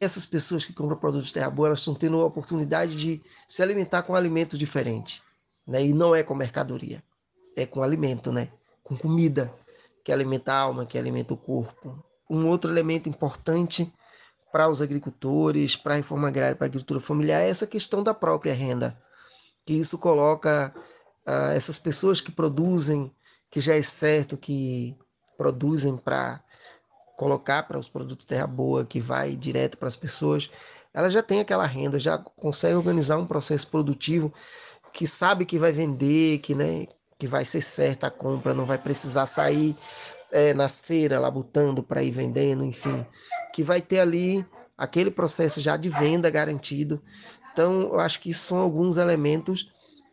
V: Essas pessoas que compram produtos Terra Boa, elas estão tendo a oportunidade de se alimentar com alimentos diferentes. Né? E não é com mercadoria, é com alimento, né? com comida, que alimenta a alma, que alimenta o corpo. Um outro elemento importante para os agricultores, para a reforma agrária, para a agricultura familiar, é essa questão da própria renda. Que isso coloca uh, essas pessoas que produzem, que já é certo que produzem para colocar para os produtos terra boa, que vai direto para as pessoas, ela já tem aquela renda, já consegue organizar um processo produtivo que sabe que vai vender, que, né, que vai ser certa a compra, não vai precisar sair é, nas feiras labutando para ir vendendo, enfim que vai ter ali aquele processo já de venda garantido. Então, eu acho que são alguns elementos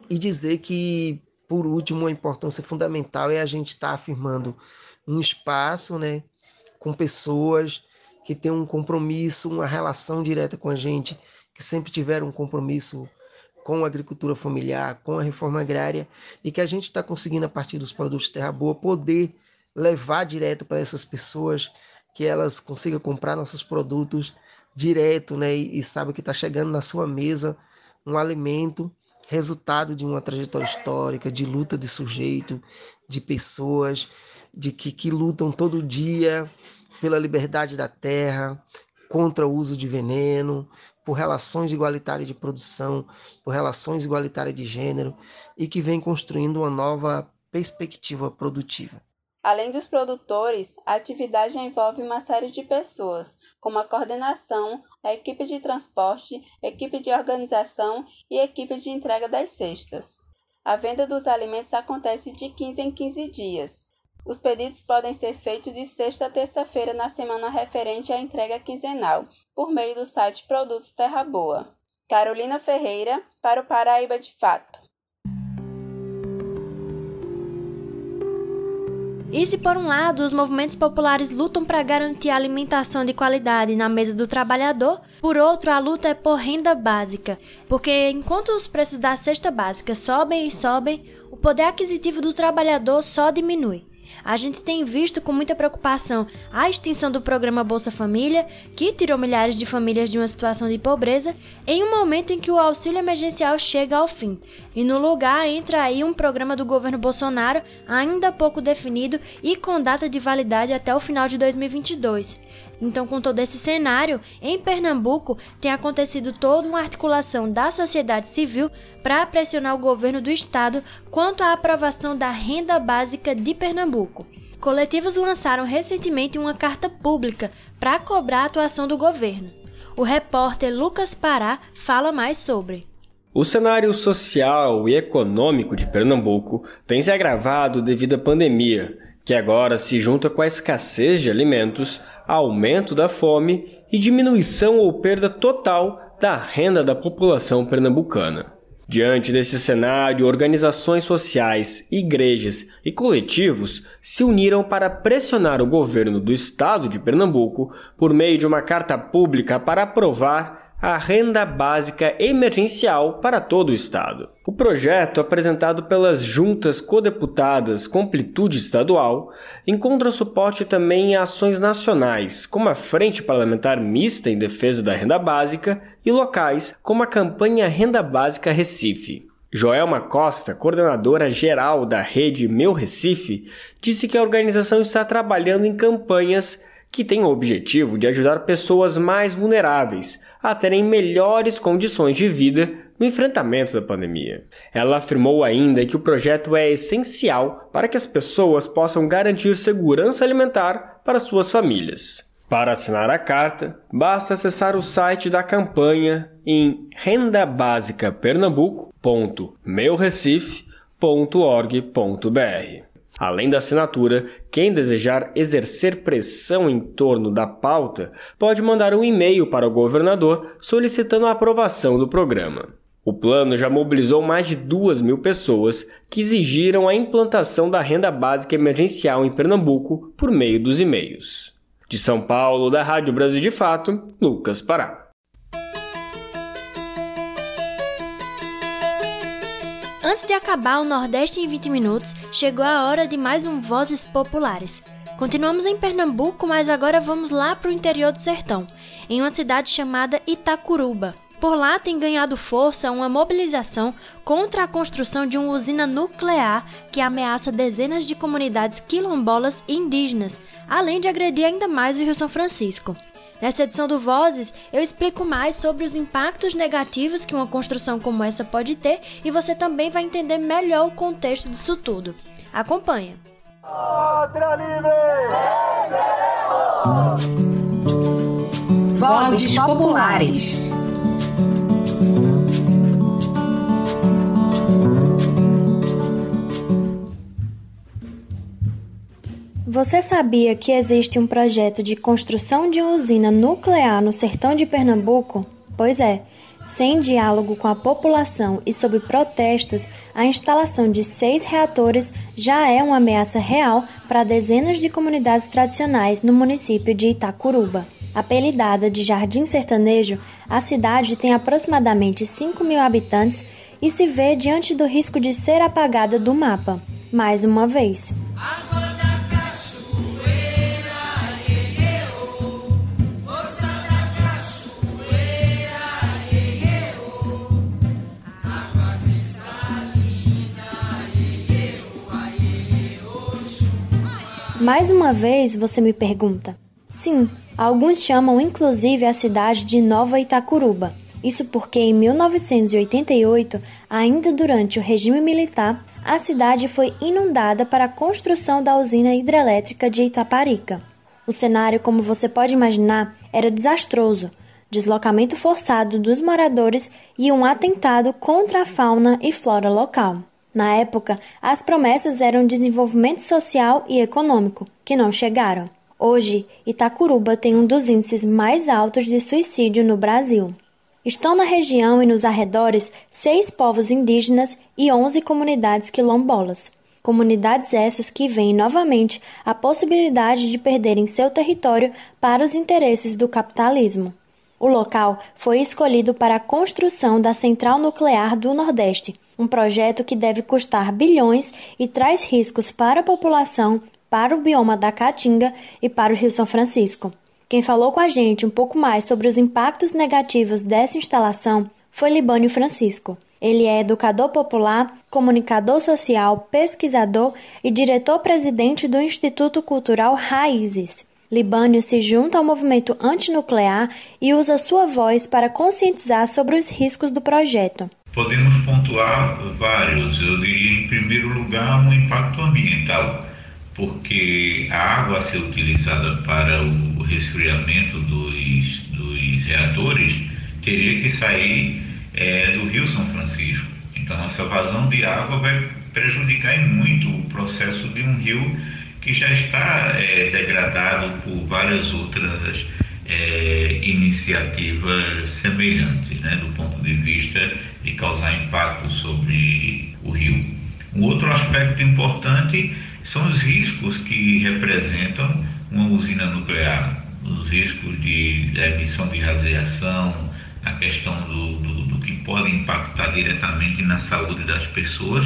V: e dizer que, por último, uma importância fundamental é a gente estar tá afirmando um espaço, né, com pessoas que têm um compromisso, uma relação direta com a gente, que sempre tiveram um compromisso com a agricultura familiar, com a reforma agrária, e que a gente está conseguindo, a partir dos produtos Terra Boa, poder levar direto para essas pessoas que elas consigam comprar nossos produtos direto, né? E, e sabe que está chegando na sua mesa um alimento resultado de uma trajetória histórica, de luta de sujeito, de pessoas, de que, que lutam todo dia pela liberdade da terra, contra o uso de veneno, por relações igualitárias de produção, por relações igualitárias de gênero e que vem construindo uma nova perspectiva produtiva.
U: Além dos produtores, a atividade envolve uma série de pessoas, como a coordenação, a equipe de transporte, equipe de organização e equipe de entrega das cestas. A venda dos alimentos acontece de 15 em 15 dias. Os pedidos podem ser feitos de sexta a terça-feira na semana referente à entrega quinzenal, por meio do site Produtos Terra Boa. Carolina Ferreira, para o Paraíba de Fato.
O: E se por um lado os movimentos populares lutam para garantir alimentação de qualidade na mesa do trabalhador, por outro a luta é por renda básica, porque enquanto os preços da cesta básica sobem e sobem, o poder aquisitivo do trabalhador só diminui. A gente tem visto com muita preocupação a extinção do programa Bolsa Família, que tirou milhares de famílias de uma situação de pobreza, em um momento em que o auxílio emergencial chega ao fim. E no lugar entra aí um programa do governo Bolsonaro ainda pouco definido e com data de validade até o final de 2022. Então, com todo esse cenário, em Pernambuco tem acontecido toda uma articulação da sociedade civil para pressionar o governo do estado quanto à aprovação da renda básica de Pernambuco. Coletivos lançaram recentemente uma carta pública para cobrar a atuação do governo. O repórter Lucas Pará fala mais sobre.
W: O cenário social e econômico de Pernambuco tem se agravado devido à pandemia, que agora se junta com a escassez de alimentos, aumento da fome e diminuição ou perda total da renda da população pernambucana. Diante desse cenário, organizações sociais, igrejas e coletivos se uniram para pressionar o governo do estado de Pernambuco por meio de uma carta pública para aprovar a renda básica emergencial para todo o Estado. O projeto, apresentado pelas juntas codeputadas com amplitude estadual, encontra suporte também em ações nacionais, como a Frente Parlamentar Mista em Defesa da Renda Básica, e locais, como a campanha Renda Básica Recife. Joelma Costa, coordenadora geral da rede Meu Recife, disse que a organização está trabalhando em campanhas que têm o objetivo de ajudar pessoas mais vulneráveis a terem melhores condições de vida no enfrentamento da pandemia. Ela afirmou ainda que o projeto é essencial para que as pessoas possam garantir segurança alimentar para suas famílias. Para assinar a carta, basta acessar o site da campanha em rendabasicapernambuco.meurecife.com Além da assinatura, quem desejar exercer pressão em torno da pauta pode mandar um e-mail para o governador solicitando a aprovação do programa. O plano já mobilizou mais de duas mil pessoas que exigiram a implantação da renda básica emergencial em Pernambuco por meio dos e-mails. De São Paulo, da Rádio Brasil de Fato, Lucas Pará.
X: Antes de acabar o Nordeste em 20 minutos, chegou a hora de mais um Vozes Populares. Continuamos em Pernambuco, mas agora vamos lá para o interior do sertão, em uma cidade chamada Itacuruba. Por lá tem ganhado força uma mobilização contra a construção de uma usina nuclear que ameaça dezenas de comunidades quilombolas e indígenas, além de agredir ainda mais o Rio São Francisco. Nessa edição do Vozes, eu explico mais sobre os impactos negativos que uma construção como essa pode ter e você também vai entender melhor o contexto disso tudo. Acompanha.
C: Vozes Populares.
X: Você sabia que existe um projeto de construção de uma usina nuclear no sertão de Pernambuco? Pois é, sem diálogo com a população e sob protestos, a instalação de seis reatores já é uma ameaça real para dezenas de comunidades tradicionais no município de Itacuruba. Apelidada de Jardim Sertanejo, a cidade tem aproximadamente 5 mil habitantes e se vê diante do risco de ser apagada do mapa. Mais uma vez. Mais uma vez você me pergunta. Sim, alguns chamam inclusive a cidade de Nova Itacuruba. Isso porque em 1988, ainda durante o regime militar, a cidade foi inundada para a construção da usina hidrelétrica de Itaparica. O cenário, como você pode imaginar, era desastroso. Deslocamento forçado dos moradores e um atentado contra a fauna e flora local. Na época, as promessas eram desenvolvimento social e econômico, que não chegaram. Hoje, Itacuruba tem um dos índices mais altos de suicídio no Brasil. Estão na região e nos arredores seis povos indígenas e onze comunidades quilombolas. Comunidades essas que veem novamente a possibilidade de perderem seu território para os interesses do capitalismo. O local foi escolhido para a construção da central nuclear do Nordeste, um projeto que deve custar bilhões e traz riscos para a população, para o bioma da Caatinga e para o Rio São Francisco. Quem falou com a gente um pouco mais sobre os impactos negativos dessa instalação foi Libânio Francisco. Ele é educador popular, comunicador social, pesquisador e diretor-presidente do Instituto Cultural Raízes. Libânio se junta ao movimento antinuclear e usa sua voz para conscientizar sobre os riscos do projeto.
Y: Podemos pontuar vários. Eu diria, em primeiro lugar, um impacto ambiental, porque a água a ser utilizada para o resfriamento dos, dos reatores teria que sair é, do Rio São Francisco. Então, essa vazão de água vai prejudicar muito o processo de um rio que já está é, degradado por várias outras é, iniciativas semelhantes, né, do ponto de vista de causar impacto sobre o rio. Um outro aspecto importante são os riscos que representam uma usina nuclear, os riscos de emissão de radiação, a questão do, do, do que pode impactar diretamente na saúde das pessoas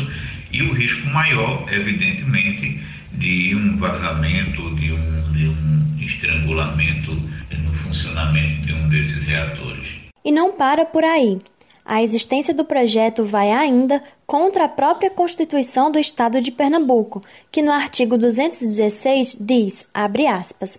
Y: e o risco maior, evidentemente, de um vazamento, de um, de um estrangulamento no funcionamento de um desses reatores.
X: E não para por aí. A existência do projeto vai ainda contra a própria Constituição do Estado de Pernambuco, que no artigo 216 diz, abre aspas,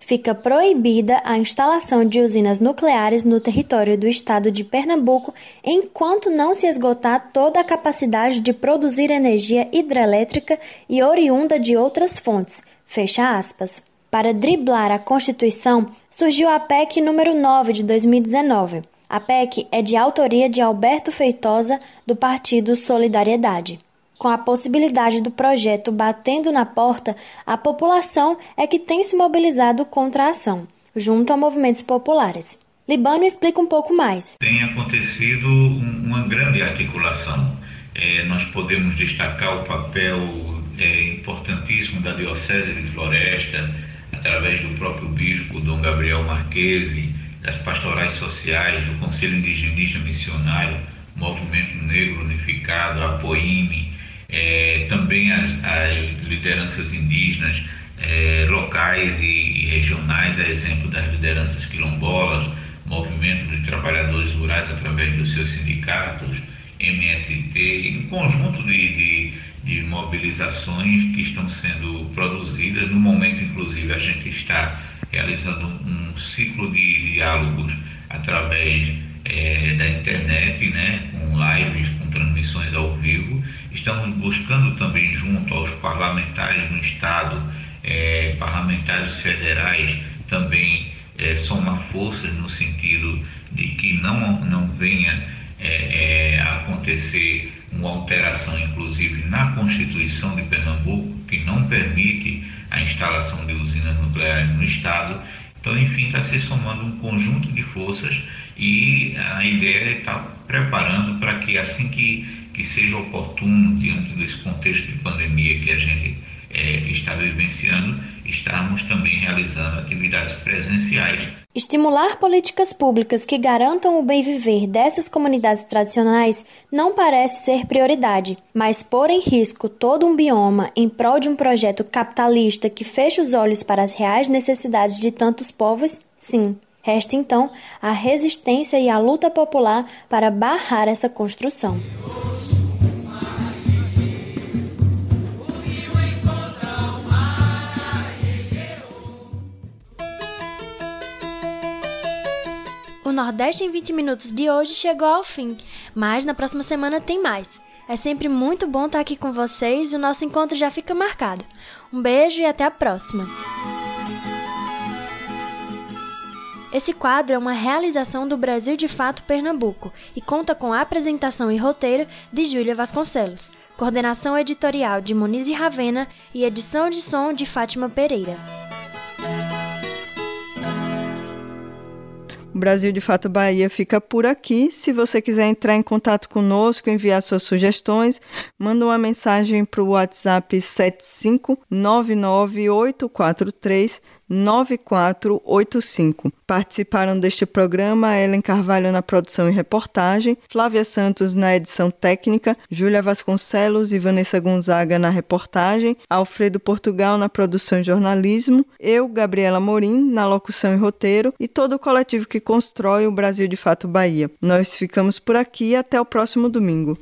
X: fica proibida a instalação de usinas nucleares no território do estado de Pernambuco enquanto não se esgotar toda a capacidade de produzir energia hidrelétrica e oriunda de outras fontes. Fecha aspas. Para driblar a Constituição, surgiu a PEC número 9 de 2019. A PEC é de autoria de Alberto Feitosa, do Partido Solidariedade.
O: Com a possibilidade do projeto batendo na porta, a população é que tem se mobilizado contra a ação, junto a movimentos populares. Libano explica um pouco mais.
Y: Tem acontecido uma grande articulação. É, nós podemos destacar o papel é, importantíssimo da Diocese de Floresta, através do próprio bispo Dom Gabriel Marquesi, das pastorais sociais, do Conselho Indigenista Missionário, Movimento Negro Unificado, a é, também as, as, lideranças indígenas é, locais e, e, regionais, a exemplo das lideranças quilombolas, movimento de trabalhadores rurais através dos seus sindicatos, MST, um conjunto de, de, de mobilizações que estão sendo produzidas. No momento, inclusive, a gente está realizando um, um ciclo de diálogos através é, da internet, né, com lives, com transmissões ao vivo. Estamos buscando também, junto aos parlamentares no Estado, é, parlamentares federais, também é, somar forças no sentido de que não, não venha é, acontecer uma alteração, inclusive, na Constituição de Pernambuco, que não permite a instalação de usinas nucleares no Estado. Então, enfim, está se somando um conjunto de forças e a ideia é estar preparando para que, assim que, que seja oportuno, diante desse contexto de pandemia que a gente é, está vivenciando, estarmos também realizando atividades presenciais.
O: Estimular políticas públicas que garantam o bem viver dessas comunidades tradicionais não parece ser prioridade, mas pôr em risco todo um bioma em prol de um projeto capitalista que fecha os olhos para as reais necessidades de tantos povos, sim. Resta então a resistência e a luta popular para barrar essa construção. O Nordeste em 20 Minutos de hoje chegou ao fim, mas na próxima semana tem mais. É sempre muito bom estar aqui com vocês e o nosso encontro já fica marcado. Um beijo e até a próxima! Esse quadro é uma realização do Brasil de Fato Pernambuco e conta com a apresentação e roteiro de Júlia Vasconcelos, coordenação editorial de Monize Ravena e edição de som de Fátima Pereira.
A: Brasil de Fato Bahia fica por aqui. Se você quiser entrar em contato conosco, enviar suas sugestões, manda uma mensagem para o WhatsApp 7599843 9485. Participaram deste programa Ellen Carvalho na produção e reportagem, Flávia Santos na edição técnica, Júlia Vasconcelos e Vanessa Gonzaga na reportagem, Alfredo Portugal na produção e jornalismo, eu, Gabriela Morim, na locução e roteiro e todo o coletivo que constrói o Brasil de Fato Bahia. Nós ficamos por aqui até o próximo domingo.